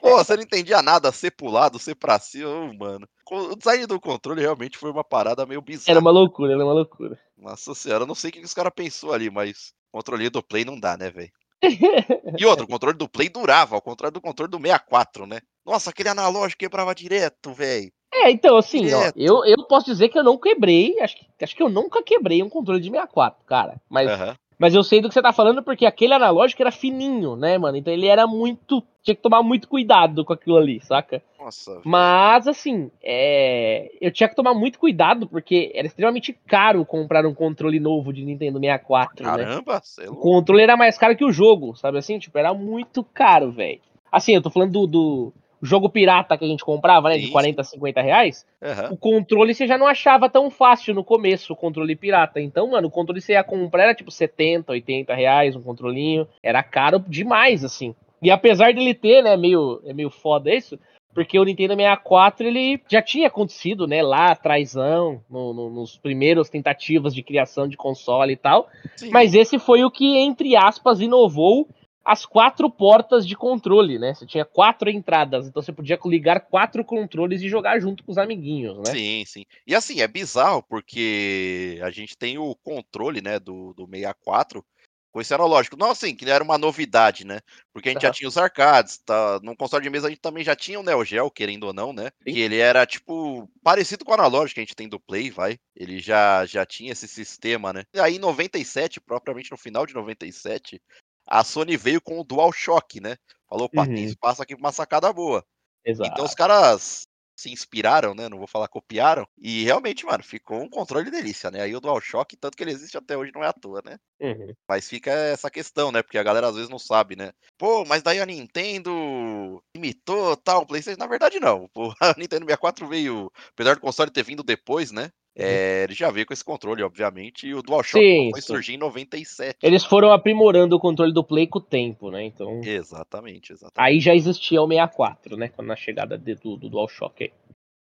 Pô, você não entendia nada, ser pro lado, ser pra cima, mano. O design do controle realmente foi uma parada meio bizarra. Era uma loucura, era uma loucura. Nossa senhora, eu não sei o que os caras pensou ali, mas controle do Play não dá, né, velho? E outro, o controle do Play durava, ao contrário do controle do 64, né? Nossa, aquele analógico quebrava direto, velho. É, então, assim, ó, eu, eu posso dizer que eu não quebrei, acho que, acho que eu nunca quebrei um controle de 64, cara. Mas Aham. Mas eu sei do que você tá falando porque aquele analógico era fininho, né, mano? Então ele era muito. Tinha que tomar muito cuidado com aquilo ali, saca? Nossa. Mas, assim, é... eu tinha que tomar muito cuidado porque era extremamente caro comprar um controle novo de Nintendo 64, né? caramba, cê é O louco. controle era mais caro que o jogo, sabe assim? Tipo, era muito caro, velho. Assim, eu tô falando do, do- jogo pirata que a gente comprava, né? De 40, 50 reais. Aham. O controle você já não achava tão fácil no começo, o controle pirata. Então, mano, o controle você ia comprar era tipo 70, 80 reais, um controlinho. Era caro demais, assim. E apesar dele ter, né, meio, é meio foda isso, porque o Nintendo 64 ele já tinha acontecido, né, lá atrásão, no, no, nos primeiros tentativas de criação de console e tal. Sim. Mas esse foi o que, entre aspas, inovou as quatro portas de controle, né? Você tinha quatro entradas, então você podia ligar quatro controles e jogar junto com os amiguinhos, né? Sim, sim. E assim, é bizarro porque a gente tem o controle, né, do, do 64 com esse analógico. Não assim, que era uma novidade, né? Porque a gente já Aham. tinha os arcades, tá? No console de mesa a gente também já tinha o Neo Geo, querendo ou não, né? Sim. Que ele era, tipo, parecido com o analógico que a gente tem do Play, vai. Ele já, já tinha esse sistema, né? E aí em 97, propriamente no final de 97, a Sony veio com o DualShock, né? Falou, pá, tem Uhum. espaço aqui pra uma sacada boa. Exato. Então os caras se inspiraram, né? Não vou falar copiaram. E realmente, mano, ficou um controle delícia, né? Aí o DualShock, tanto que ele existe até hoje, não é à toa, né? Uhum. Mas fica essa questão, né? Porque a galera às vezes não sabe, né? Pô, mas daí a Nintendo imitou tal, o PlayStation. Na verdade, não. Pô, a Nintendo 64 veio, apesar do console ter vindo depois, né? É, ele já veio com esse controle, obviamente, e o DualShock. Sim, foi sim. surgir em 97. Eles foram aprimorando o controle do Play com o tempo, né? Então. Exatamente, exatamente. Aí já existia o 64, né? Quando na chegada de- do, do DualShock aí.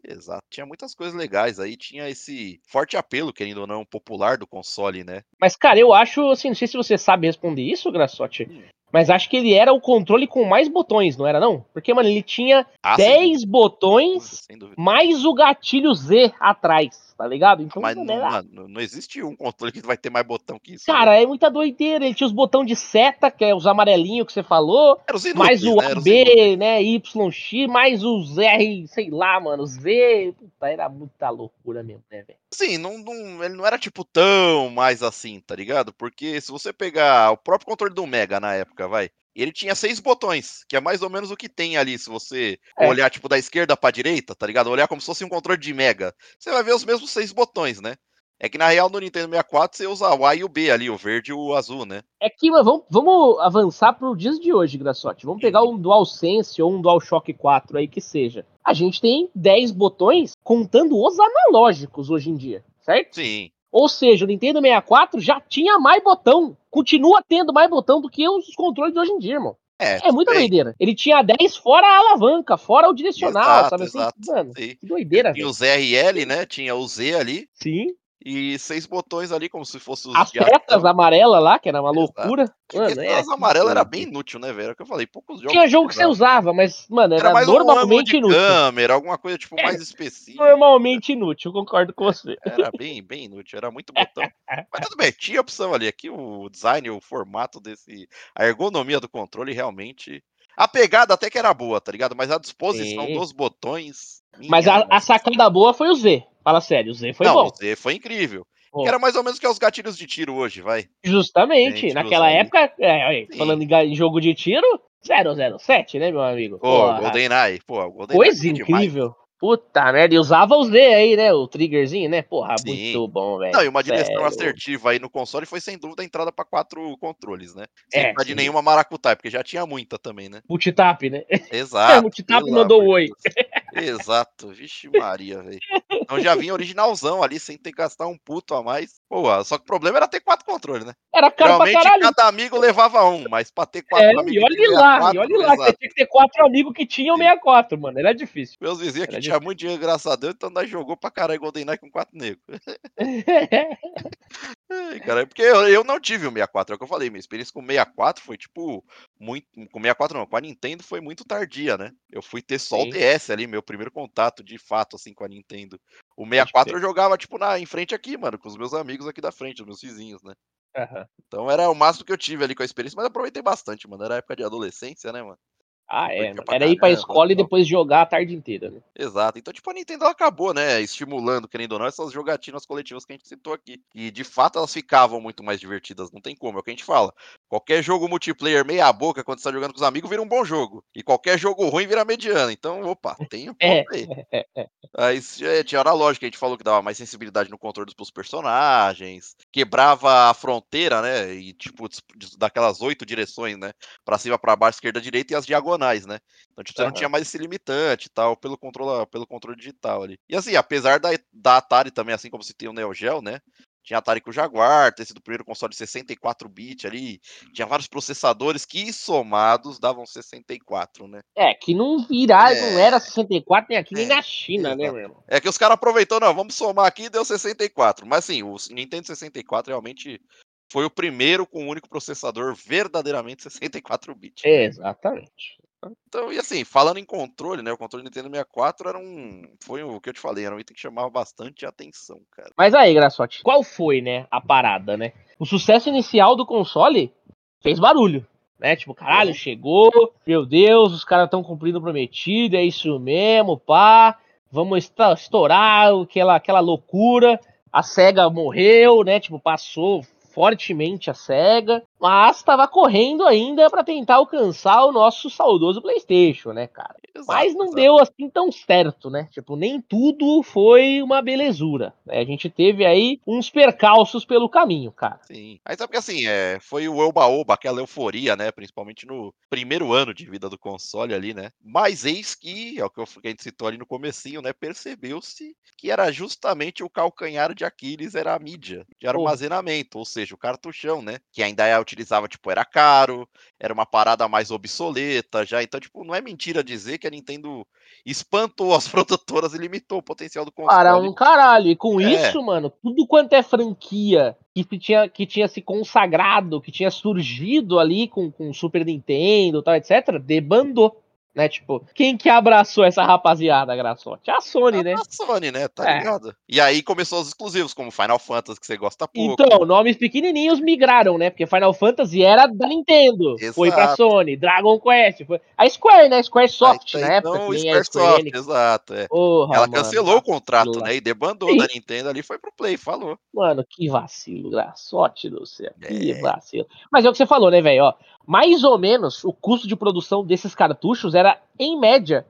Exato. Tinha muitas coisas legais aí, tinha esse forte apelo, querendo ou não, popular do console, né? Mas, cara, eu acho, assim, não sei se você sabe responder isso, Graçote, Hum. Mas acho que ele era o controle com mais botões, não era não? Porque, mano, ele tinha Ah, sem 10 dúvida, botões dúvida. mais o gatilho Z atrás, tá ligado? Então, Mas não, era- mano, não existe um controle que vai ter mais botão que isso. Cara, é muita doideira. Ele tinha os botões de seta, que é os amarelinhos que você falou, Era os mais inúteis, o né? Inúteis. AB, né, YX, mais os R, sei lá, mano, Z. Puta, era muita loucura mesmo, né, velho? Sim, não, não- ele não era tipo tão mais assim, tá ligado? Porque se você pegar o próprio controle do Mega na época, vai. Ele tinha seis botões, que é mais ou menos o que tem ali, se você É. olhar tipo da esquerda pra direita, tá ligado? Olhar como se fosse um controle de Mega. Você vai ver os mesmos seis botões, né? É que na real no Nintendo 64 você usa o A e o B ali, o verde e o azul, né? É que, vamos, vamos avançar pro dias de hoje, Graçote. Vamos pegar um DualSense ou um DualShock 4 aí que seja. A gente tem 10 botões contando os analógicos hoje em dia, certo? Sim. Ou seja, o Nintendo 64 já tinha mais botão. Continua tendo mais botão do que os controles de hoje em dia, irmão. É, É muita bem, doideira. Ele tinha 10 fora a alavanca, fora o direcional, Exato, sabe assim? exato. Mano, sim. que doideira, velho. os R e L, né? Tinha o Z ali. Sim. E seis botões ali, como se fosse os As setas amarelas lá, que era uma Exato. loucura. Que Mano, é, das amarelas era bem inútil, né, velho? É o que eu falei, poucos jogos. Tinha jogo que você usava, mas, mano, era, Era mais um normalmente de inútil. câmera, alguma coisa tipo É, mais específica. Normalmente inútil, concordo com você. Era bem, bem inútil, era muito botão. Mas tudo bem, tinha opção ali. Aqui o design, o formato desse. A ergonomia do controle realmente. A pegada até que era boa, tá ligado? Mas a disposição Sim. dos botões. Mas a, a sacada boa foi o Z. Fala sério, o Z foi Não, bom. o Z foi incrível. Que era mais ou menos que é os gatilhos de tiro hoje, vai. Justamente, naquela época, é, falando em jogo de tiro, 007, né, meu amigo? Pô, Porra, GoldenEye, pô, o GoldenEye coisa é demais. incrível. Puta merda, e usava o Z aí, né? O triggerzinho, né? Porra, Sim. muito bom, velho. Não, e uma direção Sério. assertiva aí no console foi sem dúvida a entrada pra quatro controles, né? Sem É, de nenhuma maracutaia, porque já tinha muita também, né? Multitap, né? Exato. multitap mandou oi. Exato. Vixe Maria, velho. Então já vinha originalzão ali, sem ter que gastar um puto a mais. Pô, só que o problema era ter quatro controles, né? Era caro pra Geralmente caralho. cada amigo levava um, mas pra ter quatro É, amigos e olha lá, 64, e olha lá, que você tinha que ter quatro amigos que tinham Sim. 64, mano. Era difícil. Meus vizinhos aqui tinham muito dinheiro, graças a Deus, então nós jogou pra caralho GoldenEye com quatro negros. Ai, cara, é porque eu, eu não tive o 64, é o que eu falei, minha experiência com o 64 foi tipo muito, com o 64 não, com a Nintendo foi muito tardia, né? Eu fui ter só Sim. o DS ali, meu primeiro contato de fato assim com a Nintendo. O 64 eu jogava tipo na em frente aqui, mano, com os meus amigos aqui da frente, os meus vizinhos, né? Aham. Então era o máximo que eu tive ali com a experiência, mas aproveitei bastante, mano. Era época de adolescência, né, mano? Ah, é. Era ir pra escola e depois jogar a tarde inteira, né? Exato. Então, tipo, a Nintendo acabou, né? Estimulando, querendo ou não, essas jogatinas coletivas que a gente citou aqui. E de fato elas ficavam muito mais divertidas, não tem como. É o que a gente fala. Qualquer jogo multiplayer meia boca, quando você tá jogando com os amigos, vira um bom jogo. E qualquer jogo ruim vira mediano. Então, opa, tem um ponto É. aí. Aí é, tinha hora lógica, a gente falou que dava mais sensibilidade no controle dos personagens, quebrava a fronteira, né? E tipo, daquelas oito direções, né? Pra cima, pra baixo, esquerda, direita e as diagonais. Diagonais, né? Então, tipo, você Aham. não tinha mais esse limitante e tal, pelo controle, pelo controle digital ali. E assim, apesar da, da Atari também, assim como você tem o Neo Geo, né? Tinha Atari com o Jaguar, ter sido o primeiro console de 64 bits ali. Tinha vários processadores que somados davam 64, né? É, que não virar, É. não era 64 nem aqui nem É, na China, né, meu irmão? É que os caras aproveitou, não, vamos somar aqui e deu 64. Mas assim, o Nintendo 64 realmente foi o primeiro com o único processador verdadeiramente 64 bits. né? Exatamente. Então, e assim, falando em controle, né? O controle Nintendo 64 era um. Foi o que eu te falei, era um item que chamava bastante atenção, cara. Mas aí, Graçote, qual foi, né, a parada, né? O sucesso inicial do console fez barulho, né? Tipo, caralho, Uhum. chegou, meu Deus, os caras estão cumprindo o prometido, é isso mesmo, pá. Vamos estourar aquela, aquela loucura. A SEGA morreu, né? Tipo, passou fortemente a SEGA, mas estava correndo ainda para tentar alcançar o nosso saudoso PlayStation, né, cara? Exato, Mas não exato. deu assim tão certo, né? Tipo, nem tudo foi uma belezura. Né? A gente teve aí uns percalços pelo caminho, cara. Sim. Aí sabe que assim, é, foi o Oba-Oba, aquela euforia, né? Principalmente no primeiro ano de vida do console ali, né? Mas eis que, é o que a gente citou ali no comecinho, né? Percebeu-se que era justamente o calcanhar de Aquiles, era a mídia de armazenamento, ou seja, o cartuchão, né? Que ainda é, utilizava, tipo, era caro, era uma parada mais obsoleta já. Então, tipo, não é mentira dizer que a Nintendo espantou as produtoras e limitou o potencial do console. Para um caralho. E com É. isso, mano, tudo quanto é franquia que tinha, que tinha se consagrado, que tinha surgido ali com, com Super Nintendo e tal, etc., debandou. Né? Tipo, quem que abraçou essa rapaziada, Graçote? A Sony, né? A Sony, né? Tá É. ligado? E aí começou os exclusivos, como Final Fantasy, que você gosta pouco. Então, nomes pequenininhos migraram, né? Porque Final Fantasy era da Nintendo. Foi pra Exato. Sony. Dragon Quest. Foi... A Square, né? Square Soft, Aí tá, época. então, que a Squaresoft, Square Enix. exato. É. Porra, Ela mano, cancelou o contrato, vacilo. né? E debandou Sim. da Nintendo ali, foi pro Play, falou. Mano, que vacilo, graçote do céu. Que É. vacilo. Mas é o que você falou, né, velho? Ó, Mais ou menos o custo de produção desses cartuchos era, em média,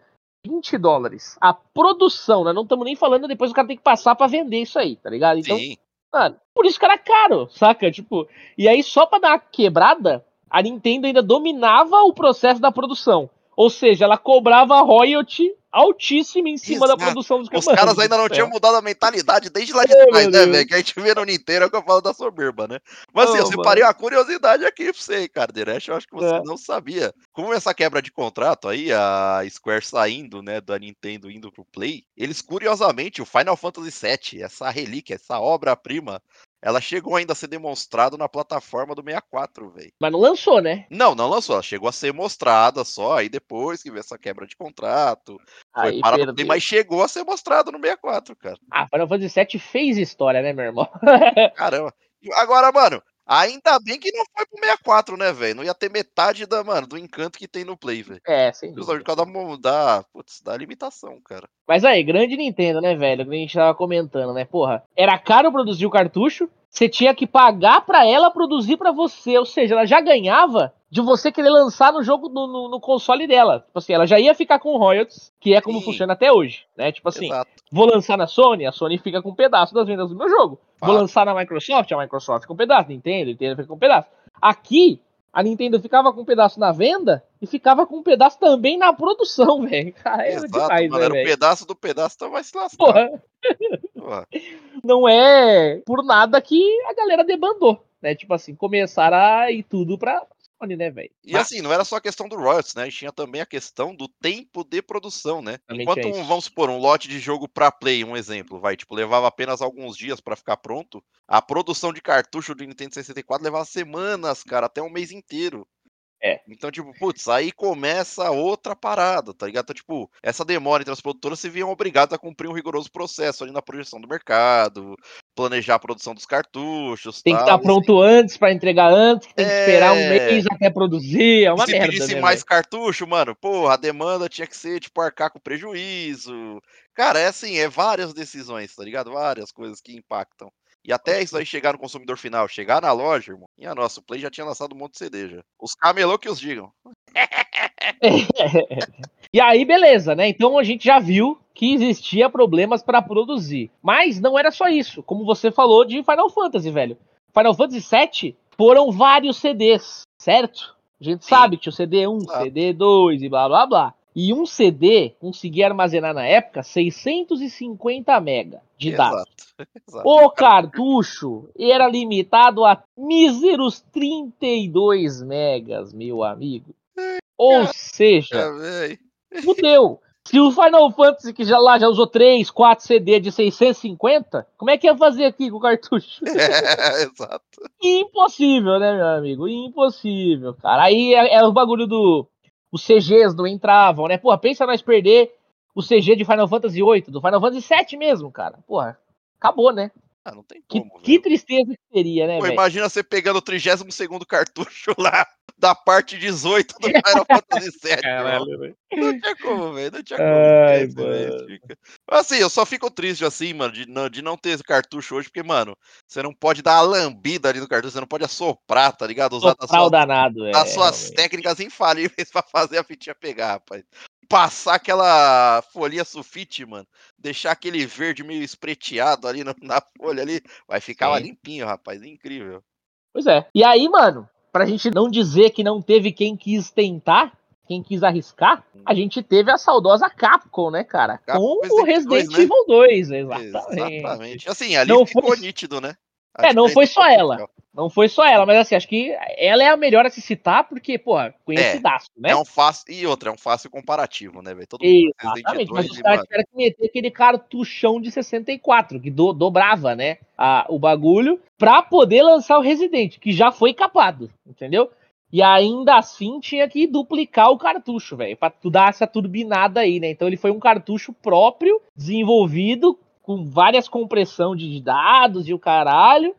20 dólares. A produção, né? Não estamos nem falando depois o cara tem que passar pra vender isso aí, tá ligado? Então, Sim. Mano, por isso que era caro, saca? Tipo, e aí só pra dar uma quebrada, a Nintendo ainda dominava o processo da produção. Ou seja, ela cobrava royalty altíssima em cima da produção dos Os Mano caras ainda não tinham mudado a mentalidade desde lá de Oh, trás, meu né, velho? Que a gente vê no Nintendo é que eu falo da soberba, né? Mas assim, Oh, eu separei uma curiosidade aqui pra você, hein, cara. Derech, eu acho que você É. não sabia. Como essa quebra de contrato aí, a Square saindo, né, da Nintendo indo pro Play, eles, curiosamente, o Final Fantasy VII, essa relíquia, essa obra-prima, ela chegou ainda a ser demonstrada na plataforma do 64, velho. Mas não lançou, né? Não, não lançou, ela chegou a ser mostrada só, aí depois que veio essa quebra de contrato, foi Aí para no perdeu. Play, mas chegou a ser mostrado no 64, cara. Ah, Final Fantasy VII fez história, né, meu irmão? Caramba. Agora, mano, ainda bem que não foi pro 64, né, velho? Não ia ter metade da, mano, do encanto que tem no Play, velho. É, dúvida. por causa da, da, putz, da limitação, cara. Mas aí, grande Nintendo, né, velho? Que a gente tava comentando, né? Porra, era caro produzir o cartucho, você tinha que pagar pra ela produzir pra você. Ou seja, ela já ganhava de você querer lançar no jogo, no, no- no console dela. Tipo assim, ela já ia ficar com royalties, que é como Sim. funciona até hoje, né? Tipo assim, Exato. vou lançar na Sony, a Sony fica com um pedaço das vendas do meu jogo. Vou lançar na Microsoft, a Microsoft com um pedaço, Nintendo, Nintendo fica com um pedaço. Aqui, a Nintendo ficava com um pedaço na venda e ficava com um pedaço também na produção, velho. Cara, era Exato, demais, mano. né, Era um pedaço do pedaço, então vai se lascar. Porra, Porra. não é por nada que a galera debandou, né? Tipo assim, começaram a ir tudo pra Né, velho? E Mas- assim, não era só a questão do royalties, né? A gente tinha também a questão do tempo de produção, né? Também Enquanto, um, vamos supor, um lote de jogo pra Play, um exemplo, vai, tipo, levava apenas alguns dias pra ficar pronto, a produção de cartucho do Nintendo 64 levava semanas, cara, até um mês inteiro. É. Então, tipo, putz, aí começa outra parada, tá ligado? Então, tipo, essa demora entre as produtoras se viam obrigadas a cumprir um rigoroso processo ali na projeção do mercado, planejar a produção dos cartuchos, Tem que tal, estar e pronto antes pra entregar antes, tem que É. esperar um mês até produzir, é uma se merda, pedisse né, mais velho? cartucho, mano, porra, a demanda tinha que ser, tipo, arcar com prejuízo. Cara, é assim, é várias decisões, tá ligado? Várias coisas que impactam. E até isso aí chegar no consumidor final, chegar na loja, irmão. E a nossa, o Play já tinha lançado um monte de CD já. Os camelô que os digam. E aí, beleza, né? Então a gente já viu que existia problemas pra produzir. Mas não era só isso, como você falou de Final Fantasy, velho. Final Fantasy VII foram vários CDs, certo? A gente Sim. sabe que tinha o CD 1, Exato. CD 2 e blá blá blá. E um CD conseguia armazenar na época 650 mega de dados. O cartucho era limitado a míseros 32 megas, meu amigo. Ou seja, fudeu. Se o Final Fantasy, que já lá já usou 3, 4 CD de 650, como é que ia fazer aqui com o cartucho? É, exato. Impossível, né, meu amigo? Impossível, cara. Aí é, é o bagulho do. Os CGs não entravam, né? Porra, pensa nós perder o CG de Final Fantasy VIII, do Final Fantasy VII mesmo, cara. Porra, acabou, né? Ah, não tem como. Que, que tristeza que seria, né? Imagina você pegando o 32 cartucho lá da parte 18 do Final Fantasy VII. Caralho, Não tinha como, velho. Não tinha como. Ai, mano. Assim, eu só fico triste, assim, mano, de não, de não ter cartucho hoje, porque, mano, você não pode dar a lambida ali no cartucho, você não pode assoprar, tá ligado? Usar as suas, danado, é, as suas técnicas infalíveis pra fazer a fitinha pegar, rapaz passar aquela folhinha sulfite, mano. Deixar aquele verde meio espreteado ali na folha ali. Vai ficar limpinho, rapaz. Incrível. Pois é. E aí, mano, pra gente não dizer que não teve quem quis tentar, quem quis arriscar, a gente teve a saudosa Capcom, né, cara? Capcom com o Resident 2, né? Evil 2, exatamente. Exatamente. Assim, ali não ficou foi... nítido, né? é, não foi só ela. Não foi só ela, mas assim, acho que ela é a melhor a se citar, porque, pô, conhecidaço, é, né? É um fácil. E outra, é um fácil comparativo, né, velho? Exatamente, mas os caras tiveram que meter aquele cartuchão de 64, que do, dobrava, né? A, o bagulho, pra poder lançar o Resident, que já foi capado, entendeu? E ainda assim tinha que duplicar o cartucho, velho, pra tu dar essa turbinada aí, né? Então ele foi um cartucho próprio, desenvolvido com várias compressão de dados e o caralho.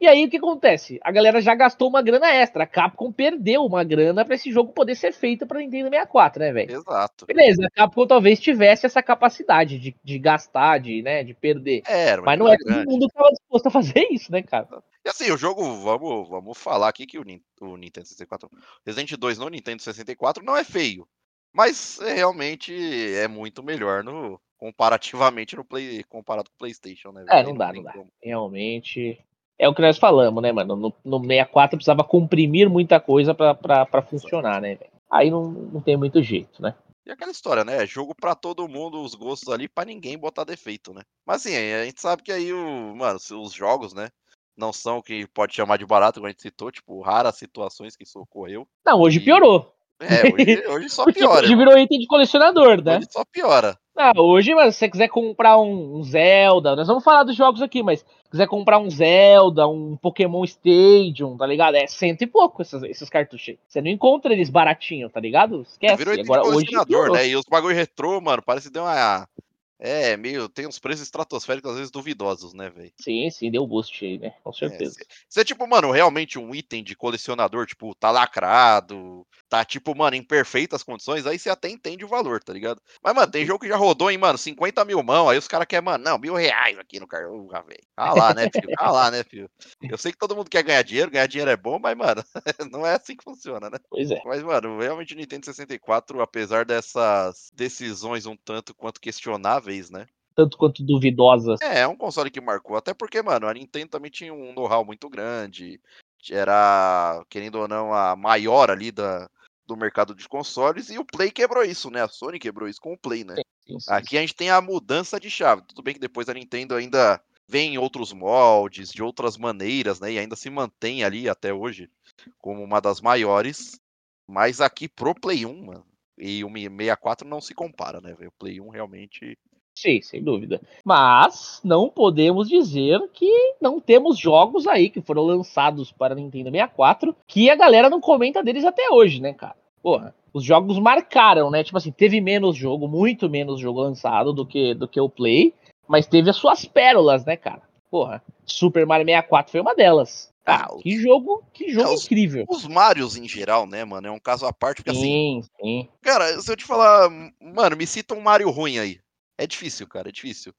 E aí o que acontece? A galera já gastou uma grana extra. A Capcom perdeu uma grana para esse jogo poder ser feito para Nintendo 64, né, velho? Exato. Beleza, a Capcom talvez tivesse essa capacidade de, de gastar, de, né, de perder. É, Mas não é todo mundo que tava disposto a fazer isso, né, cara? E assim, o jogo, vamos, vamos falar aqui que o, o Nintendo 64, Resident 2 no Nintendo 64 não é feio. Mas é, realmente é muito melhor no, comparativamente no Play, comparado com o PlayStation, né? É, não, não dá, não dá. Como. Realmente é o que nós falamos, né, mano? No, no 64 precisava comprimir muita coisa para funcionar, né? Aí não, não tem muito jeito, né? E aquela história, né? Jogo para todo mundo, os gostos ali, para ninguém botar defeito, né? Mas assim, a gente sabe que aí o, mano, os jogos, né? Não são o que pode chamar de barato, como a gente citou, tipo, raras situações que isso ocorreu. Não, hoje e... piorou. É, hoje, hoje só piora. hoje virou item de colecionador, né? Hoje só piora. Ah, hoje, mas se você quiser comprar um, um, Zelda, nós vamos falar dos jogos aqui, mas se quiser comprar um Zelda, um Pokémon Stadium, tá ligado? É cento e pouco esses, esses cartuchos. Você não encontra eles baratinho, tá ligado? Esquece. Virou Agora, hoje, né? E os bagulho retrô, mano, parece que deu uma é, meio, tem uns preços estratosféricos, às vezes duvidosos, né, velho? Sim, sim, deu boost aí, né? Com é, certeza. É, se é tipo, mano, realmente um item de colecionador, tipo, tá lacrado, tá, tipo, mano, em perfeitas condições, aí você até entende o valor, tá ligado? Mas, mano, tem jogo que já rodou em, mano, 50 mil mão, aí os caras querem, mano, não, mil reais aqui no carro, velho. Ah lá, né, filho? Ah lá, né, filho? Eu sei que todo mundo quer ganhar dinheiro, ganhar dinheiro é bom, mas, mano, não é assim que funciona, né? Pois é. Mas, mano, realmente o Nintendo 64, apesar dessas decisões um tanto quanto questionáveis, né? tanto quanto duvidosas. É, é um console que marcou. Até porque, mano, a Nintendo também tinha um know-how muito grande. Era, querendo ou não, a maior ali da, do mercado de consoles. E o Play quebrou isso, né? A Sony quebrou isso com o Play, né? Sim, sim, sim. Aqui a gente tem a mudança de chave. Tudo bem que depois a Nintendo ainda vem em outros moldes, de outras maneiras, né? E ainda se mantém ali até hoje como uma das maiores. Mas aqui pro Play 1, mano, e o 64 não se compara, né? O Play 1 realmente Sim, sem dúvida. Mas não podemos dizer que não temos jogos aí que foram lançados para Nintendo 64 que a galera não comenta deles até hoje, né, cara? Porra, os jogos marcaram, né? Tipo assim, teve menos jogo, muito menos jogo lançado do que, do que o Play, mas teve as suas pérolas, né, cara? Porra, Super Mario 64 foi uma delas. Ah, que jogo, que jogo é, os, incrível. Os Marios em geral, né, mano? É um caso à parte, porque sim, assim. Sim. Cara, se eu te falar, mano, me cita um Mario ruim aí. É difícil, cara, é difícil.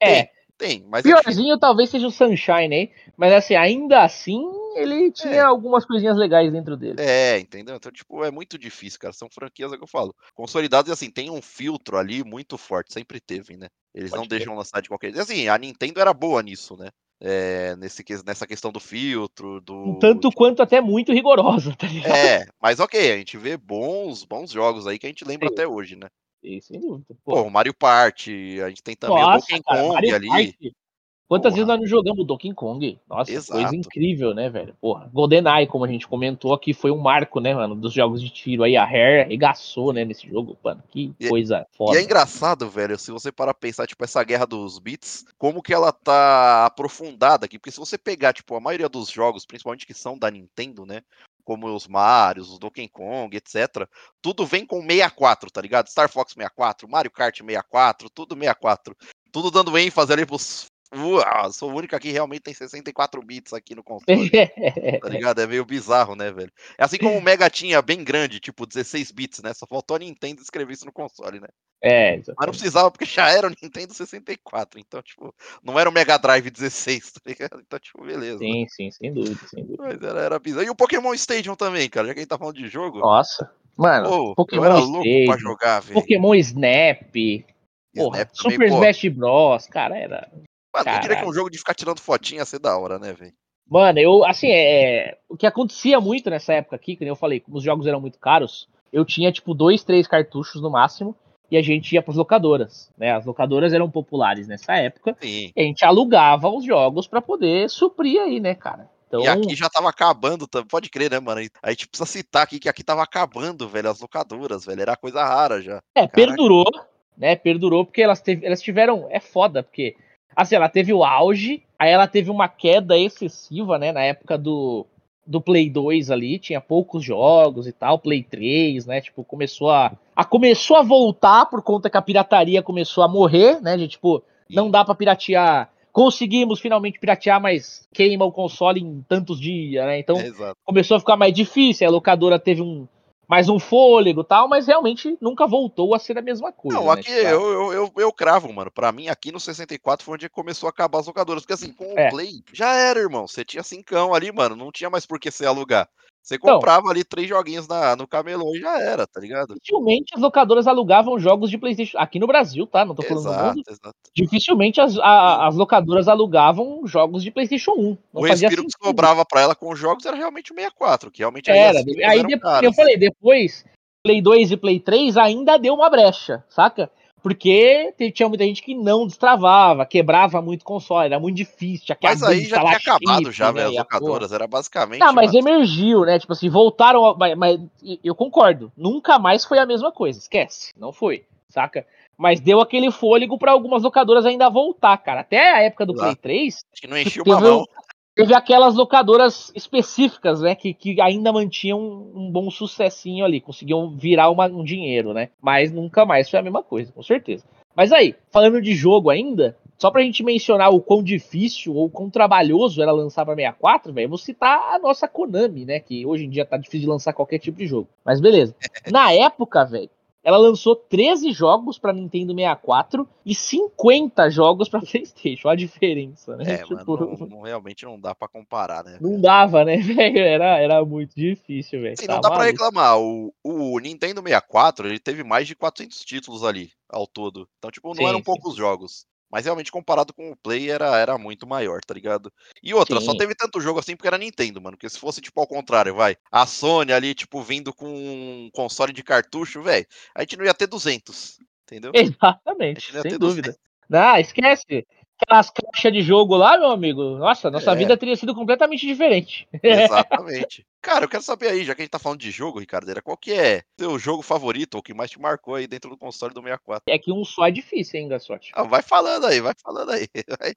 É. Tem, tem mas. É Piorzinho é talvez seja o Sunshine aí, mas assim, ainda assim, ele tinha é. algumas coisinhas legais dentro dele. É, entendeu? Então, tipo, é muito difícil, cara. São franquias é que eu falo. Consolidados assim, tem um filtro ali muito forte, sempre teve, né? Eles Pode não ter. deixam lançar de qualquer jeito. Assim, a Nintendo era boa nisso, né? é, nesse, nessa questão do filtro, do. Um tanto quanto até muito rigorosa, tá ligado? É, mas ok, a gente vê bons, bons jogos aí que a gente lembra Sim. até hoje, né? Sem dúvida. Pô, Pô o Mario Party, a gente tem também Nossa, o Donkey Kong Mario ali. Party, Quantas Porra. vezes nós não jogamos Donkey Kong? Nossa, Exato. coisa incrível, né, velho? Porra, GoldenEye, como a gente comentou aqui, foi um marco, né, mano, dos jogos de tiro aí. A Rare arregaçou, né, nesse jogo, mano. Que e, coisa foda. E é engraçado, velho, se você parar pra pensar, tipo, essa guerra dos bits, como que ela tá aprofundada aqui. Porque se você pegar, tipo, a maioria dos jogos, principalmente que são da Nintendo, né, como os Marios, os Donkey Kong, etc. Tudo vem com 64, tá ligado? Star Fox 64, Mario Kart 64, tudo 64. Tudo dando ênfase ali pros Uau, sou o único aqui que realmente tem 64 bits aqui no console. tá ligado? É meio bizarro, né, velho? É assim como o Mega tinha bem grande, tipo 16 bits, né? Só faltou a Nintendo escrever isso no console, né? É, exatamente. Mas não precisava, porque já era o Nintendo 64. Então, tipo, não era o Mega Drive 16, tá ligado? Então, tipo, beleza. Sim, né? sim, sem dúvida, sem dúvida. Mas era, era bizarro. E o Pokémon Stadium também, cara, já que a gente tá falando de jogo. Nossa. Mano, Pokémon eu era louco Stadium, pra jogar, velho. Pokémon Snap. Porra, Snap Super também, Smash Bros. Cara, era Mano, eu diria que é um jogo de ficar tirando fotinha ia ser da hora, né, velho? Mano, eu, assim, é, o que acontecia muito nessa época aqui, como eu falei, como os jogos eram muito caros, eu tinha, tipo, dois, três cartuchos no máximo, e a gente ia pras locadoras, né? As locadoras eram populares nessa época, Sim. e a gente alugava os jogos para poder suprir aí, né, cara? Então... E aqui já tava acabando, pode crer, né, mano? A gente precisa citar aqui que aqui tava acabando, velho, as locadoras, velho, era coisa rara já. É, Caraca. perdurou, né? Perdurou porque elas, teve, elas tiveram. É foda, porque Assim, ela teve o auge, aí ela teve uma queda excessiva, né? Na época do, do Play 2 ali, tinha poucos jogos e tal, Play 3, né? Tipo, começou a, a começou a voltar por conta que a pirataria começou a morrer, né? De tipo, não dá para piratear. Conseguimos finalmente piratear, mas queima o console em tantos dias, né? Então é, começou a ficar mais difícil. A locadora teve um, mais um fôlego tal, mas realmente nunca voltou a ser a mesma coisa. Não, né, aqui né? eu, eu, eu, eu, cravo, mano. Pra mim, aqui no 64 foi onde começou a acabar as locadoras. Porque assim, com o é. Play, já era, irmão. Você tinha cincão ali, mano. Não tinha mais por que você alugar. Você então comprava então, ali três joguinhos na, no camelô e já era, tá ligado? Dificilmente as locadoras alugavam jogos de Playstation. Aqui no Brasil, tá? Não tô falando exato, do mundo. Exato. Dificilmente as, a, as locadoras alugavam jogos de Playstation 1. Não o respiro que sobrava pra ela com os jogos era realmente o 64, que realmente era. Aí depois, eu falei, depois, Play 2 e Play 3 ainda deu uma brecha, saca? Porque tinha muita gente que não destravava, quebrava muito console, era muito difícil. Mas aí já tinha acabado já, né, as locadoras, era basicamente... Tá, mas emergiu, né, tipo assim, voltaram, mas, mas eu concordo, nunca mais foi a mesma coisa, esquece, não foi, saca? Mas deu aquele fôlego para algumas locadoras ainda voltar, cara. Até a época do Play 3. Acho que não encheu uma mão. Teve aquelas locadoras específicas, né, que, que ainda mantinham um, bom sucessinho ali, conseguiam virar uma, um dinheiro, né? Mas nunca mais foi a mesma coisa, com certeza. Mas aí, falando de jogo ainda, só pra gente mencionar o quão difícil ou quão trabalhoso era lançar pra 64, velho, vou citar a nossa Konami, né? Que hoje em dia tá difícil de lançar qualquer tipo de jogo. Mas beleza. Na época, velho, ela lançou 13 jogos para Nintendo 64 e 50 jogos para PlayStation. Olha a diferença, né? É, tipo... mano, não, não, realmente não dá para comparar, né? Não dava, né, velho? Era, era muito difícil, velho. Sim, não dá para reclamar. O, o Nintendo 64 ele teve mais de 400 títulos ali ao todo. Então, tipo, não sim, eram sim. poucos jogos. Mas realmente, comparado com o Play, era, era muito maior, tá ligado? E outra, Sim. só teve tanto jogo assim porque era Nintendo, mano. Porque se fosse, tipo, ao contrário, vai. A Sony ali, tipo, vindo com um console de cartucho, velho, a gente não ia ter 200, entendeu? Exatamente, sem dúvida. 200. Não, esquece aquelas caixas de jogo lá, meu amigo, nossa, nossa é. vida teria sido completamente diferente. Exatamente. Cara, eu quero saber aí, já que a gente tá falando de jogo, Ricardeira, qual que é seu jogo favorito ou que mais te marcou aí dentro do console do 64? É que um só é difícil, hein, Gasote? Ah, vai falando aí, vai falando aí. Vai.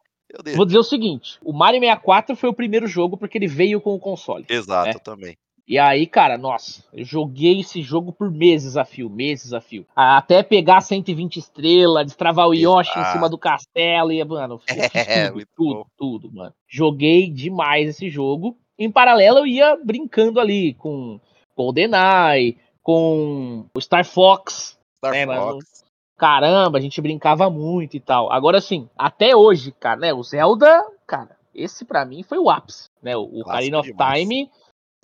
Vou dizer o seguinte: o Mario 64 foi o primeiro jogo porque ele veio com o console. Exato, né? também. E aí, cara, nossa, eu joguei esse jogo por meses a fio, meses a fio. Até pegar 120 estrelas, destravar o Yoshi em cima do castelo e, mano, é, tudo, tudo, tudo, mano. Joguei demais esse jogo. Em paralelo, eu ia brincando ali com GoldenEye, com o Star Fox. Star né, Fox. Mano? Caramba, a gente brincava muito e tal. Agora, sim, até hoje, cara, né, o Zelda, cara, esse para mim foi o ápice, né? O Ocarina of Time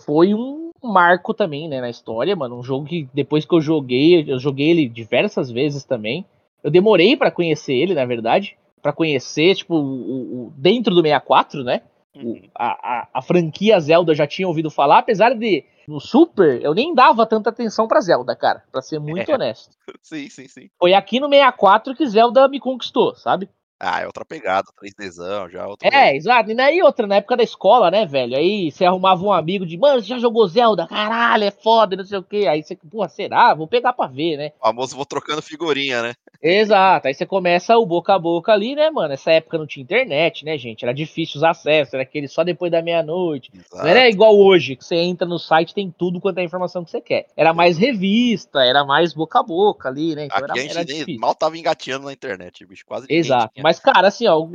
foi um marco também, né, na história, mano. Um jogo que depois que eu joguei, eu joguei ele diversas vezes também. Eu demorei para conhecer ele, na verdade. para conhecer, tipo, o, o, dentro do 64, né? Uhum. A, a, a, franquia Zelda já tinha ouvido falar, apesar de no Super eu nem dava tanta atenção pra Zelda, cara, pra ser muito é. honesto. Sim, sim, sim. Foi aqui no 64 que Zelda me conquistou, sabe? Ah, é outra pegada, 3Dzão, já é outra. É, exato. E aí outra, na época da escola, né, velho? Aí você arrumava um amigo de, mano, você já jogou Zelda? Caralho, é foda, não sei o quê. Aí você, porra, será? Vou pegar pra ver, né? O famoso vou trocando figurinha, né? Exato. Aí você começa o boca a boca ali, né, mano? Essa época não tinha internet, né, gente? Era difícil os acessos, era aquele só depois da meia-noite. Não era igual hoje, que você entra no site tem tudo quanto é informação que você quer. Era mais revista, era mais boca a boca ali, né? Então Aqui era, a gente era mal tava engateando na internet, bicho. Quase Exato. Mas, cara, assim, ó,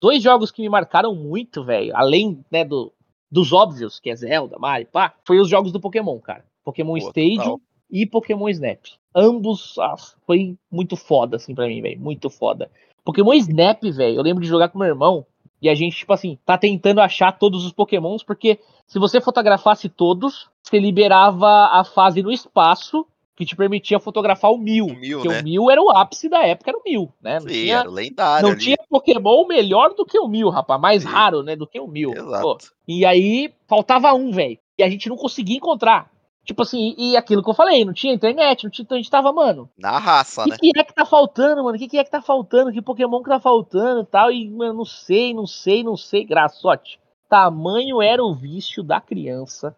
dois jogos que me marcaram muito, velho, além, né, do, dos óbvios, que é Zelda, Mario, pá, foi os jogos do Pokémon, cara. Pokémon Pô, Stadium total. e Pokémon Snap. Ambos ah, foi muito foda, assim, pra mim, velho. Muito foda. Pokémon Snap, velho, eu lembro de jogar com meu irmão. E a gente, tipo assim, tá tentando achar todos os Pokémons, porque se você fotografasse todos, você liberava a fase no espaço que te permitia fotografar o mil. O mil, porque né? o mil era o ápice da época, era o mil, né? Não Sim, tinha, era lendário. Não ali. tinha Pokémon melhor do que o mil, rapaz. Mais Sim. raro, né? Do que o mil. Exato. Pô, e aí, faltava um, velho. E a gente não conseguia encontrar. Tipo assim, e aquilo que eu falei, não tinha internet, não tinha, então a gente tava, mano. Na raça, que né? O que é que tá faltando, mano? O que, que é que tá faltando? Que Pokémon que tá faltando e tal? E, mano, não sei, não sei, não sei. Graçote. Tamanho era o vício da criança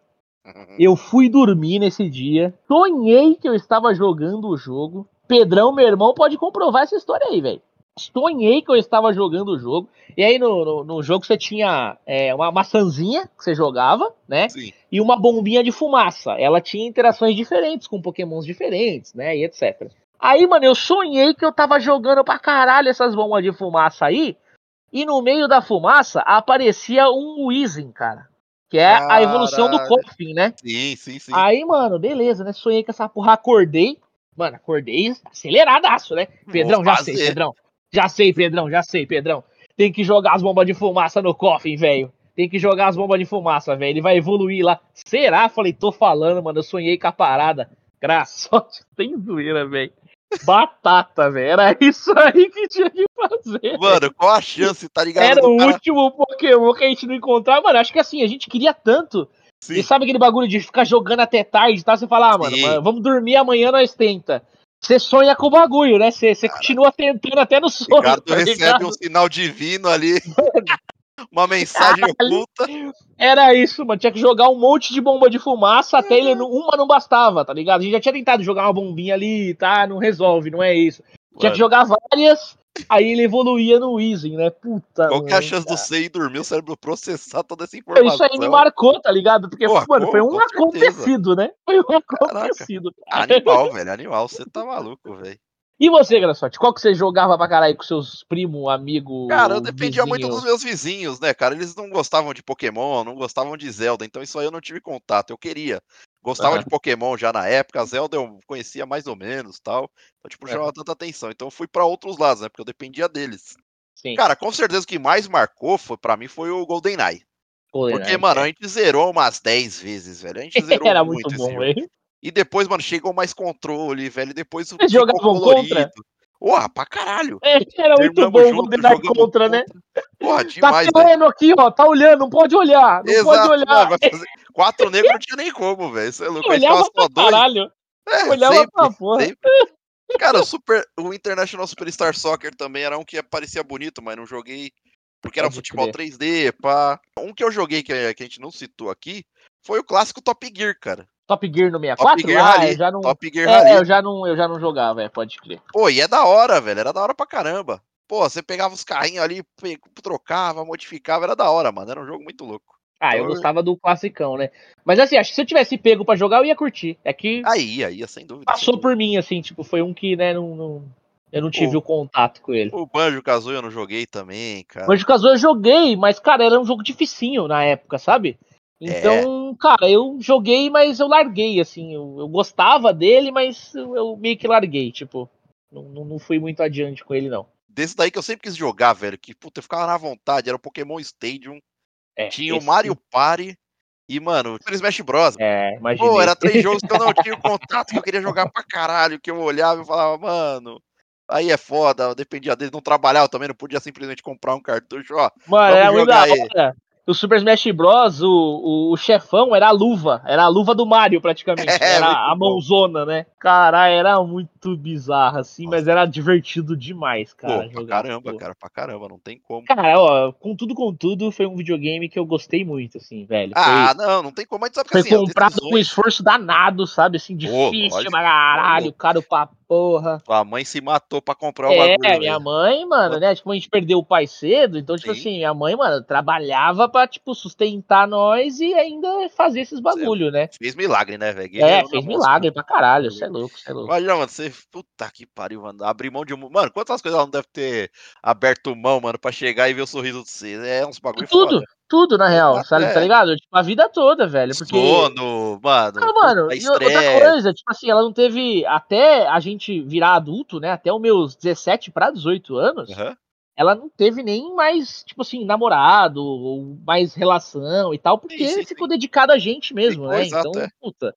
eu fui dormir nesse dia, sonhei que eu estava jogando o jogo. Pedrão, meu irmão, pode comprovar essa história aí, velho. Sonhei que eu estava jogando o jogo. E aí no, no, no jogo você tinha é, uma maçãzinha que você jogava, né? Sim. E uma bombinha de fumaça. Ela tinha interações diferentes com pokémons diferentes, né? E etc. Aí, mano, eu sonhei que eu tava jogando pra caralho essas bombas de fumaça aí. E no meio da fumaça aparecia um Weezing, cara. Que é a evolução do Coffin, né? Sim, sim, sim. Aí, mano, beleza, né? Sonhei com essa porra, acordei. Mano, acordei aceleradaço, né? Pedrão, já sei, Pedrão. Já sei, Pedrão, já sei, Pedrão. Tem que jogar as bombas de fumaça no Coffin, velho. Tem que jogar as bombas de fumaça, velho. Ele vai evoluir lá. Será? Falei, tô falando, mano. Eu sonhei com a parada. Graçote, tem zoeira, velho. Batata, velho. Era isso aí que tinha que fazer. Mano, qual a chance, tá ligado? Era o cara... último Pokémon que a gente não encontrava. Mano, acho que assim, a gente queria tanto. Sim. E sabe aquele bagulho de ficar jogando até tarde tá? Você fala, ah, mano, mano, vamos dormir amanhã, nós tenta. Você sonha com o bagulho, né? Você, você continua tentando até no sonho. Ricardo tá recebe um sinal divino ali. uma mensagem oculta. Era isso, mano. Tinha que jogar um monte de bomba de fumaça até ele. Uma não bastava, tá ligado? A gente já tinha tentado jogar uma bombinha ali, tá? Não resolve, não é isso. Tinha que jogar várias, aí ele evoluía no Weezing, né? Puta. Qual que é a chance do você ir dormir, o cérebro processar toda essa informação? Isso aí me marcou, tá ligado? Porque, Pô, mano, foi um acontecido, né? Foi um acontecido. Caraca. Animal, velho, animal. Você tá maluco, velho. E você, Graçote, qual que você jogava pra caralho com seus primos, amigos? Cara, eu dependia vizinho? muito dos meus vizinhos, né, cara? Eles não gostavam de Pokémon, não gostavam de Zelda, então isso aí eu não tive contato. Eu queria. Gostava uhum. de Pokémon já na época, Zelda eu conhecia mais ou menos tal. Então, tipo, chamava tanta atenção. Então eu fui para outros lados, né? Porque eu dependia deles. Sim. Cara, com certeza o que mais marcou foi, para mim foi o GoldenEye. Golden Porque, mano, é. a gente zerou umas 10 vezes, velho. A gente zerou Era muito, muito bom, velho. E depois, mano, chegou mais controle, velho. Depois o jogavam contra? Porra, pra caralho. É, era muito bom junto, o contra, contra, né? Porra, tá demais, Tá olhando aqui, ó. Tá olhando, não pode olhar. Não Exato, pode olhar. Mano. Quatro negros não tinha nem como, velho. Isso é louco. Olhava pra dois. caralho. É, olhava sempre, pra porra. Sempre. Cara, o, Super, o International Superstar Soccer também era um que parecia bonito, mas não joguei porque era Pode futebol crer. 3D, pá. Um que eu joguei que a gente não citou aqui foi o clássico Top Gear, cara. Top Gear no 64? Top Gear ah, Rally. Eu já não... Top Gear é, Rally. eu já não, eu já não jogava, é, pode crer. Pô, e é da hora, velho. Era da hora pra caramba. Pô, você pegava os carrinhos ali, trocava, modificava, era da hora, mano. Era um jogo muito louco. Ah, eu então, gostava do classicão, né? Mas assim, acho que se eu tivesse pego para jogar, eu ia curtir. É que. Aí, aí, sem dúvida. Passou sem por mim, assim, tipo, foi um que, né, não, não... eu não tive o, o contato com ele. O Banjo Kazooie eu não joguei também, cara. Banjo Kazooie eu joguei, mas, cara, era um jogo dificinho na época, sabe? Então, é. cara, eu joguei, mas eu larguei, assim. Eu, eu gostava dele, mas eu, eu, meio que larguei, tipo. Não, não fui muito adiante com ele, não. Desse daí que eu sempre quis jogar, velho, que, puta, eu ficava na vontade, era o Pokémon Stadium. É, tinha o Mario Party e, mano, o Smash Bros. É, imagina. Pô, era três jogos que eu não tinha contato, que eu queria jogar pra caralho, que eu olhava e falava, mano, Aí é foda, dependia dele, não trabalhava também, não podia simplesmente comprar um cartucho, ó. Mano, era muito da hora o Super Smash Bros, o, o, o, chefão era a luva, era a luva do Mario praticamente, é, era a mãozona, né? Cara, era muito bizarro assim, Nossa. mas era divertido demais, cara. Pô, jogar, pra caramba, pô. cara, pra caramba, não tem como. Cara, ó, com tudo com tudo, foi um videogame que eu gostei muito, assim, velho. Ah, foi, não, não tem como, mas sabe que Foi assim, comprado com um esforço danado, sabe, assim, difícil pô, pra caralho, caro pra porra. Tua mãe se matou pra comprar o é, bagulho. É, minha mãe, mano, né? Tipo, a gente perdeu o pai cedo, então, tipo Sim. assim, minha mãe, mano, trabalhava pra, tipo, sustentar nós e ainda fazer esses bagulho, né? Fez milagre, né, velho? É, fez milagre pra caralho, você é louco, você é louco. Olha, mano, você. Puta que pariu, mano. Abrir mão de um. Mano, quantas coisas ela não deve ter aberto mão, mano, pra chegar e ver o sorriso de você? É uns bagulho Tudo. Foda. Tudo, na real, sabe, é. tá ligado? Tipo, a vida toda, velho. Porque... Sono, mano. Ah, mano, e outra coisa, tipo assim, ela não teve. Até a gente virar adulto, né? Até os meus 17 para 18 anos, uhum. ela não teve nem mais, tipo assim, namorado, ou mais relação e tal, porque sim, sim, ficou sim. dedicada a gente mesmo, ficou, né? Exato, então, é. puta.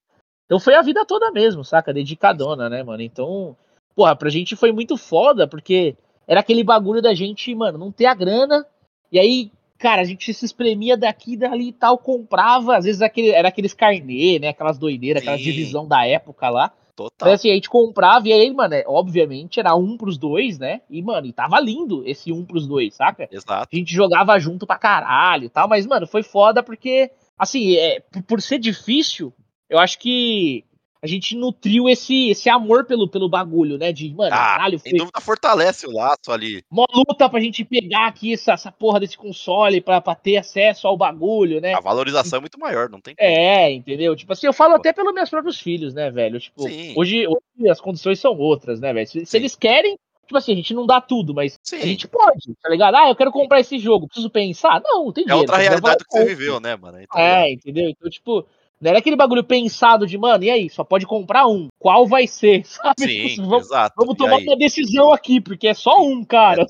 Então foi a vida toda mesmo, saca? Dedicadona, né, mano? Então, porra, pra gente foi muito foda, porque era aquele bagulho da gente, mano, não ter a grana. E aí, cara, a gente se espremia daqui dali e tal, comprava, às vezes aquele, era aqueles carnê, né, aquelas doideiras, aquela divisão da época lá. Total. Então, assim, a gente comprava e aí, mano, é, obviamente era um pros dois, né? E, mano, e tava lindo esse um pros dois, saca? Exato. A gente jogava junto pra caralho e tal, mas, mano, foi foda porque, assim, é, por ser difícil, eu acho que a gente nutriu esse, esse amor pelo, pelo bagulho, né? De, mano, ah, caralho, foi. Sem dúvida fortalece o laço ali. Uma luta pra gente pegar aqui essa, essa porra desse console pra, pra ter acesso ao bagulho, né? A valorização é muito maior, não tem como. É, entendeu? Tipo assim, eu falo até pelos meus próprios filhos, né, velho? Tipo, hoje, hoje as condições são outras, né, velho? Se, se, eles querem. Tipo assim, a gente não dá tudo, mas Sim. a gente pode, tá ligado? Ah, eu quero comprar esse jogo, preciso pensar. Não, tem é dinheiro. É outra realidade que você viveu, né, mano? Então, é, entendeu? Então, tipo, não era aquele bagulho pensado de, mano, e aí, só pode comprar um. Qual vai ser? Sabe? Sim, tipo, vamos, exato. Vamos tomar uma decisão aqui, porque é só um, cara. É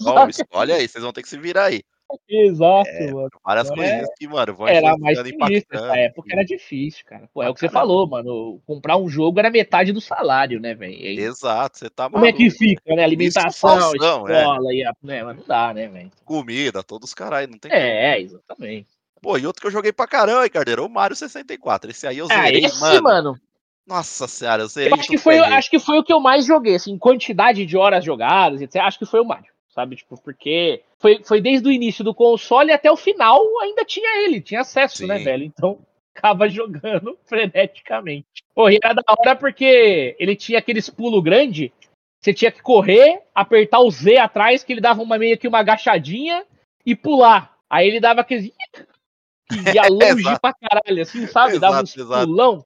olha aí, vocês vão ter que se virar aí. Exato, é, mano. Várias então, coisinhas é... que, mano, vão Era mais difícil, nessa época era difícil, cara. Pô, é o que você falou, mano. Comprar um jogo era metade do salário, né, velho? Exato, você tá Como maluco, é que fica, né? Alimentação, falsão, é. escola, é. e a... né? Mas não dá, né, velho? Comida, todos os caras não tem É, como. exatamente. Pô, e outro que eu joguei pra caramba, Cardeiro, o Mario 64. Esse aí eu ah, zerei, ah, esse, mano. mano. Nossa senhora, eu zerei. Eu acho, que foi, acho que foi o que eu mais joguei, assim, quantidade de horas jogadas, etc. Acho que foi o Mario, sabe? Tipo, porque foi, foi desde o início do console até o final, ainda tinha ele, tinha acesso, né, Sim. né, velho? Então, ficava jogando freneticamente. Era da hora porque ele tinha aqueles pulo grande, você tinha que correr, apertar o Z atrás, que ele dava uma meio que uma agachadinha e pular. Aí ele dava aquele que ia longe pra caralho, assim, sabe? Exato, Dava uns exato. pulão,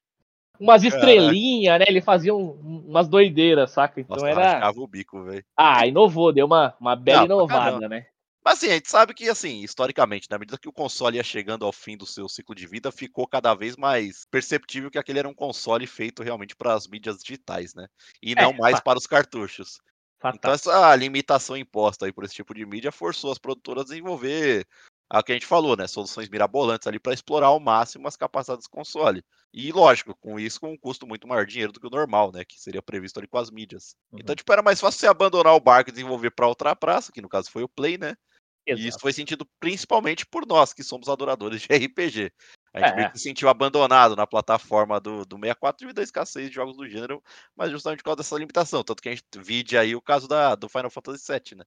umas estrelinhas, né? Ele fazia um, umas doideiras, saca? Então Nossa, era. o bico, velho. Ah, inovou, deu uma, uma bela não, inovada, né? Mas assim, a gente sabe que, assim, historicamente, na medida que o console ia chegando ao fim do seu ciclo de vida, ficou cada vez mais perceptível que aquele era um console feito realmente para as mídias digitais, né? E é, não é, mais para os cartuchos. Então essa limitação imposta aí por esse tipo de mídia forçou as produtoras a desenvolver a que a gente falou, né? Soluções mirabolantes ali para explorar ao máximo as capacidades do console. E lógico, com isso com um custo muito maior de dinheiro do que o normal, né? Que seria previsto ali com as mídias. Uhum. Então, tipo, era mais fácil você abandonar o barco e desenvolver para outra praça, que no caso foi o Play, né? Exato. E isso foi sentido principalmente por nós, que somos adoradores de RPG. A gente é. meio que se sentiu abandonado na plataforma do, do 64 devido à escassez de jogos do gênero, mas justamente por causa dessa limitação. Tanto que a gente vide aí o caso da, do Final Fantasy VII, né?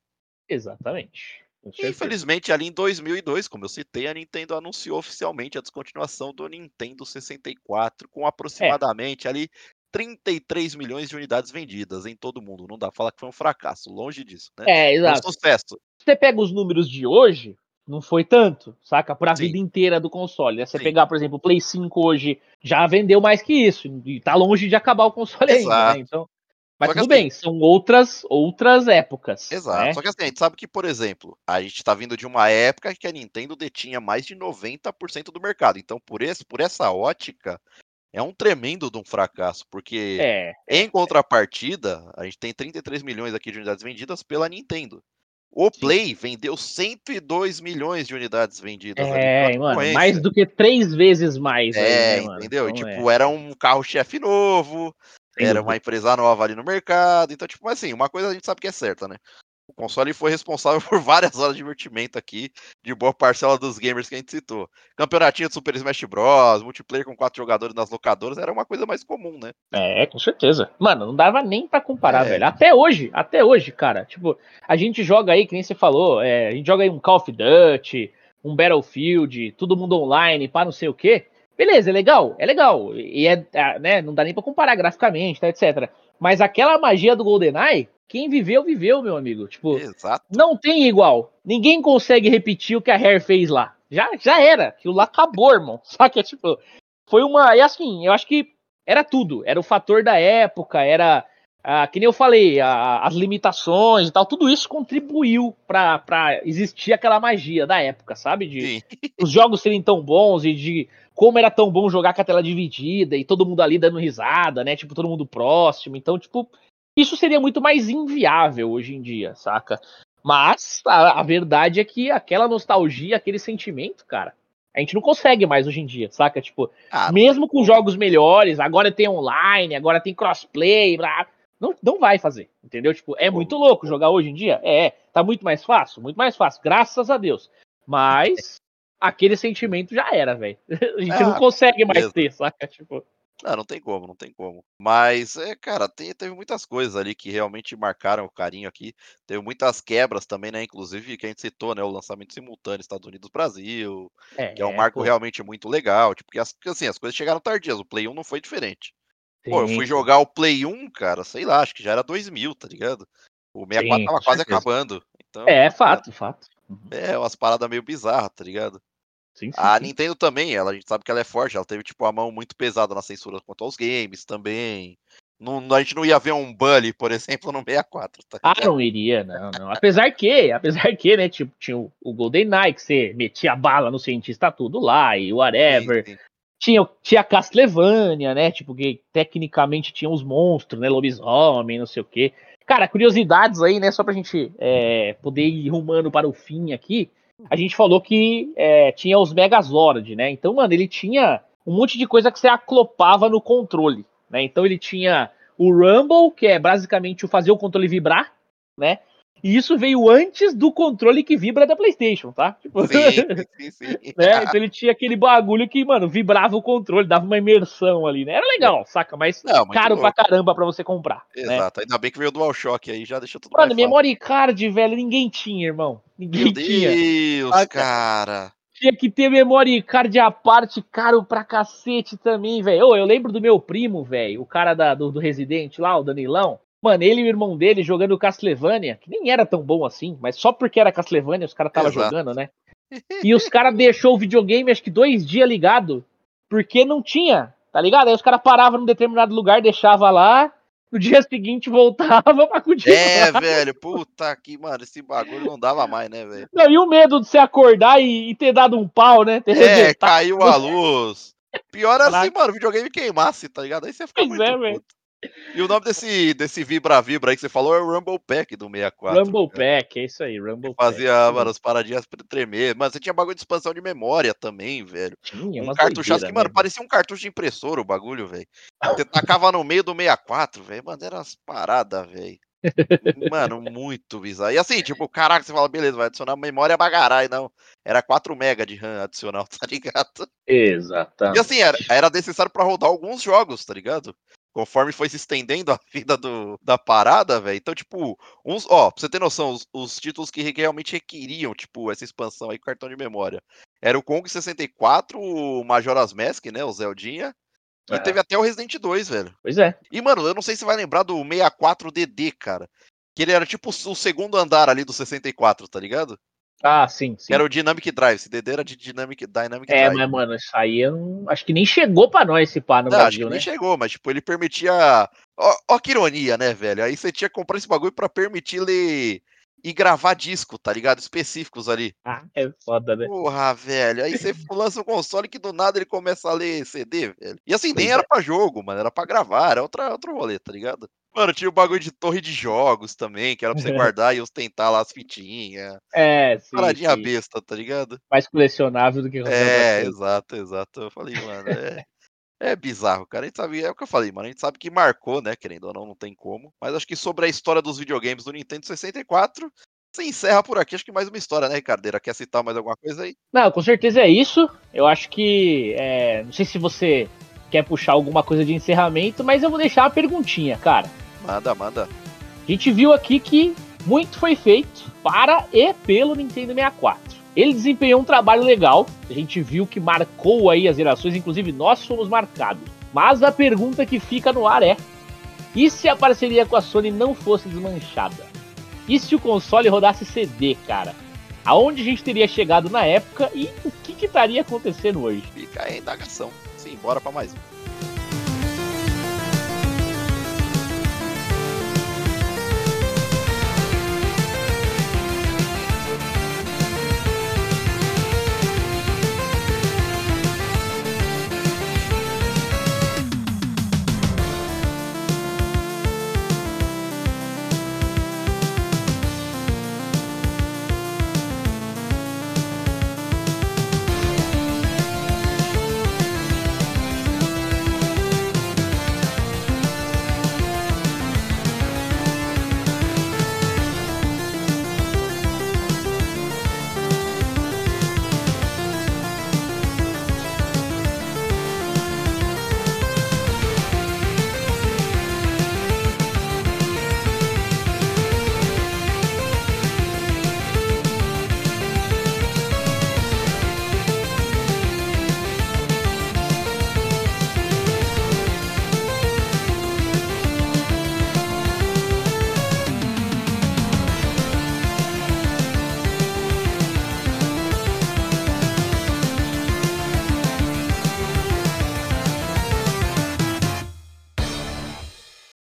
Exatamente. Infelizmente, ali em 2002, como eu citei, a Nintendo anunciou oficialmente a descontinuação do Nintendo 64, com é. aproximadamente é. ali 33 milhões de unidades vendidas em todo o mundo. Não dá pra falar que foi um fracasso, longe disso, né? É, exato. Foi um sucesso. Você pega os números de hoje, não foi tanto, saca? Por a Sim. vida inteira do console. Né? Você Sim. pegar, por exemplo, o Play 5 hoje já vendeu mais que isso, e tá longe de acabar o console Exato. ainda, né? Então, mas tudo assim, bem, são outras outras épocas. Exato. Né? Só que assim, a gente sabe que, por exemplo, a gente tá vindo de uma época que a Nintendo detinha mais de 90% do mercado. Então, por, esse, por essa ótica, é um tremendo de um fracasso, porque é, em contrapartida, a gente tem 33 milhões aqui de unidades vendidas pela Nintendo. O Play vendeu 102 milhões de unidades vendidas. É, mano, mais do que três vezes mais. É, aí, né, entendeu? Então, tipo, é. era um carro-chefe novo, era uma empresa nova ali no mercado. Então, tipo, assim, uma coisa a gente sabe que é certa, né? O console foi responsável por várias horas de divertimento aqui, de boa parcela dos gamers que a gente citou. Campeonatinho de Super Smash Bros, multiplayer com quatro jogadores nas locadoras, era uma coisa mais comum, né? É, com certeza. Mano, não dava nem para comparar, é. velho. Até hoje, até hoje, cara. Tipo, a gente joga aí, que nem você falou, é, a gente joga aí um Call of Duty, um Battlefield, todo mundo online, pá, não sei o quê. Beleza, é legal, é legal. E é, é né, não dá nem pra comparar graficamente, tá, etc. Mas aquela magia do GoldenEye, quem viveu, viveu, meu amigo. Tipo, Exato. não tem igual. Ninguém consegue repetir o que a Hair fez lá. Já, já era. Aquilo lá acabou, irmão. Só que, tipo, foi uma. E assim, eu acho que era tudo. Era o fator da época, era. Ah, que nem eu falei, a, as limitações e tal, tudo isso contribuiu para existir aquela magia da época, sabe? De os jogos serem tão bons e de como era tão bom jogar com a tela dividida e todo mundo ali dando risada, né? Tipo, todo mundo próximo. Então, tipo, isso seria muito mais inviável hoje em dia, saca? Mas a, a, verdade é que aquela nostalgia, aquele sentimento, cara, a gente não consegue mais hoje em dia, saca? Tipo, ah, mesmo com jogos melhores, agora tem online, agora tem crossplay, blá, não, não vai fazer, entendeu? Tipo, é muito louco jogar hoje em dia? É, tá muito mais fácil, muito mais fácil, graças a Deus. Mas aquele sentimento já era, velho. A gente ah, não consegue mais ter, saca? Tipo. Não, não tem como, não tem como. Mas, é, cara, tem, teve muitas coisas ali que realmente marcaram o carinho aqui. Teve muitas quebras também, né? Inclusive, que a gente citou, né? O lançamento simultâneo Estados Unidos-Brasil, é, que é um marco pô. realmente muito legal. Tipo, que as, assim, as coisas chegaram tardias. O Play 1 não foi diferente. Sim. Pô, eu fui jogar o Play 1, cara, sei lá, acho que já era 2000, tá ligado? O 64 Sim, tava quase certeza. acabando. Então, é, fato, fato. Uhum. É, umas paradas meio bizarras, tá ligado? Sim, sim, a Nintendo também, ela, a gente sabe que ela é forte, ela teve tipo a mão muito pesada na censura quanto aos games também. Não, a gente não ia ver um Bully, por exemplo, no 64. Tá ah, não iria, não, não. Apesar que, apesar que, né, tipo, tinha o, o Golden Knight, que você metia bala no cientista tudo lá e whatever. Sim, sim. Tinha, tinha Castlevania, né, tipo, que tecnicamente tinha os monstros, né, lobisomem, não sei o quê. Cara, curiosidades aí, né, só pra gente é, poder ir rumando para o fim aqui a gente falou que é, tinha os Megazord, né? Então, mano, ele tinha um monte de coisa que você aclopava no controle, né? Então ele tinha o Rumble, que é basicamente o fazer o controle vibrar, né? E isso veio antes do controle que vibra da PlayStation, tá? Tipo, sim, sim, sim. né? Então ele tinha aquele bagulho que, mano, vibrava o controle, dava uma imersão ali, né? Era legal, saca? Mas Não, caro louco. pra caramba pra você comprar. Né? Exato, né? ainda bem que veio o DualShock aí, já deixou tudo Mano, memory card, velho, ninguém tinha, irmão. Ninguém Meu tinha. Meu Deus, cara. Tinha que ter memory card à parte, caro pra cacete também, velho. Eu lembro do meu primo, velho, o cara da, do, do Resident lá, o Danilão. Mano, ele e o irmão dele jogando Castlevania, que nem era tão bom assim, mas só porque era Castlevania os caras estavam jogando, né? E os caras deixou o videogame acho que dois dias ligado, porque não tinha, tá ligado? Aí os caras paravam num determinado lugar, deixava lá, no dia seguinte voltava pra continuar. É, velho, puta que, mano, esse bagulho não dava mais, né, velho? Não, e o medo de você acordar e, e ter dado um pau, né? Ter é, caiu a luz. Pior assim, mano, o videogame queimasse, tá ligado? Aí você fica pois muito é, puto. E o nome desse, desse Vibra Vibra aí que você falou é o Rumble Pack do 64. Rumble cara. Pack, é isso aí, Rumble Fazia, Pack. mano, as paradinhas tremer. Mano, você tinha bagulho de expansão de memória também, velho. Tinha, um cartucho que, mano, né, parecia um cartucho de impressora o bagulho, velho. Você tacava no meio do 64, velho. Mano, era umas paradas, velho. Mano, muito bizarro. E assim, tipo, caraca, você fala, beleza, vai adicionar memória bagarai, não. Era 4 MB de RAM adicional, tá ligado? Exatamente. E assim, era, era necessário para rodar alguns jogos, tá ligado? Conforme foi se estendendo a vida do, da parada, velho. Então, tipo, uns, ó, pra você ter noção, os, os, títulos que realmente requeriam, tipo, essa expansão aí com cartão de memória. Era o Kong 64, o Majora's Mask, né, o Zeldinha. E é. teve até o Resident 2, velho. Pois é. E, mano, eu não sei se você vai lembrar do 64DD, cara. Que ele era tipo o segundo andar ali do 64, tá ligado? Ah, sim, sim. Era o Dynamic Drive, esse DD era de Dynamic, Dynamic é, Drive. É, mas, mano, isso aí eu não... acho que nem chegou pra nós esse pá no não, Brasil, acho que né? nem chegou, mas, tipo, ele permitia... Ó, ó que ironia, né, velho? Aí você tinha que comprar esse bagulho pra permitir ler e gravar disco, tá ligado? Específicos ali. Ah, é foda, né? Porra, velho. Aí você lança um console que do nada ele começa a ler CD, velho. E assim, nem era é. pra jogo, mano. Era pra gravar, era outra, outro rolê, tá ligado? Mano, tinha o bagulho de torre de jogos também, que era pra você guardar e ostentar lá as fitinhas. É, sim. Paradinha sim. besta, tá ligado? Mais colecionável do que É, exato, exato. Eu falei, mano, é, é bizarro, cara. A gente sabe, é o que eu falei, mano. A gente sabe que marcou, né? Querendo ou não, não tem como. Mas acho que sobre a história dos videogames do Nintendo 64, se encerra por aqui. Acho que mais uma história, né, Ricardeira? Quer citar mais alguma coisa aí? Não, com certeza é isso. Eu acho que. é, não sei se você quer puxar alguma coisa de encerramento, mas eu vou deixar uma perguntinha, cara. Manda, manda. A gente viu aqui que muito foi feito para e pelo Nintendo 64. Ele desempenhou um trabalho legal, a gente viu que marcou aí as gerações, inclusive nós fomos marcados. Mas a pergunta que fica no ar é: e se a parceria com a Sony não fosse desmanchada? E se o console rodasse CD, cara? Aonde a gente teria chegado na época e o que, que estaria acontecendo hoje? Fica aí a indagação. Sim, bora pra mais um.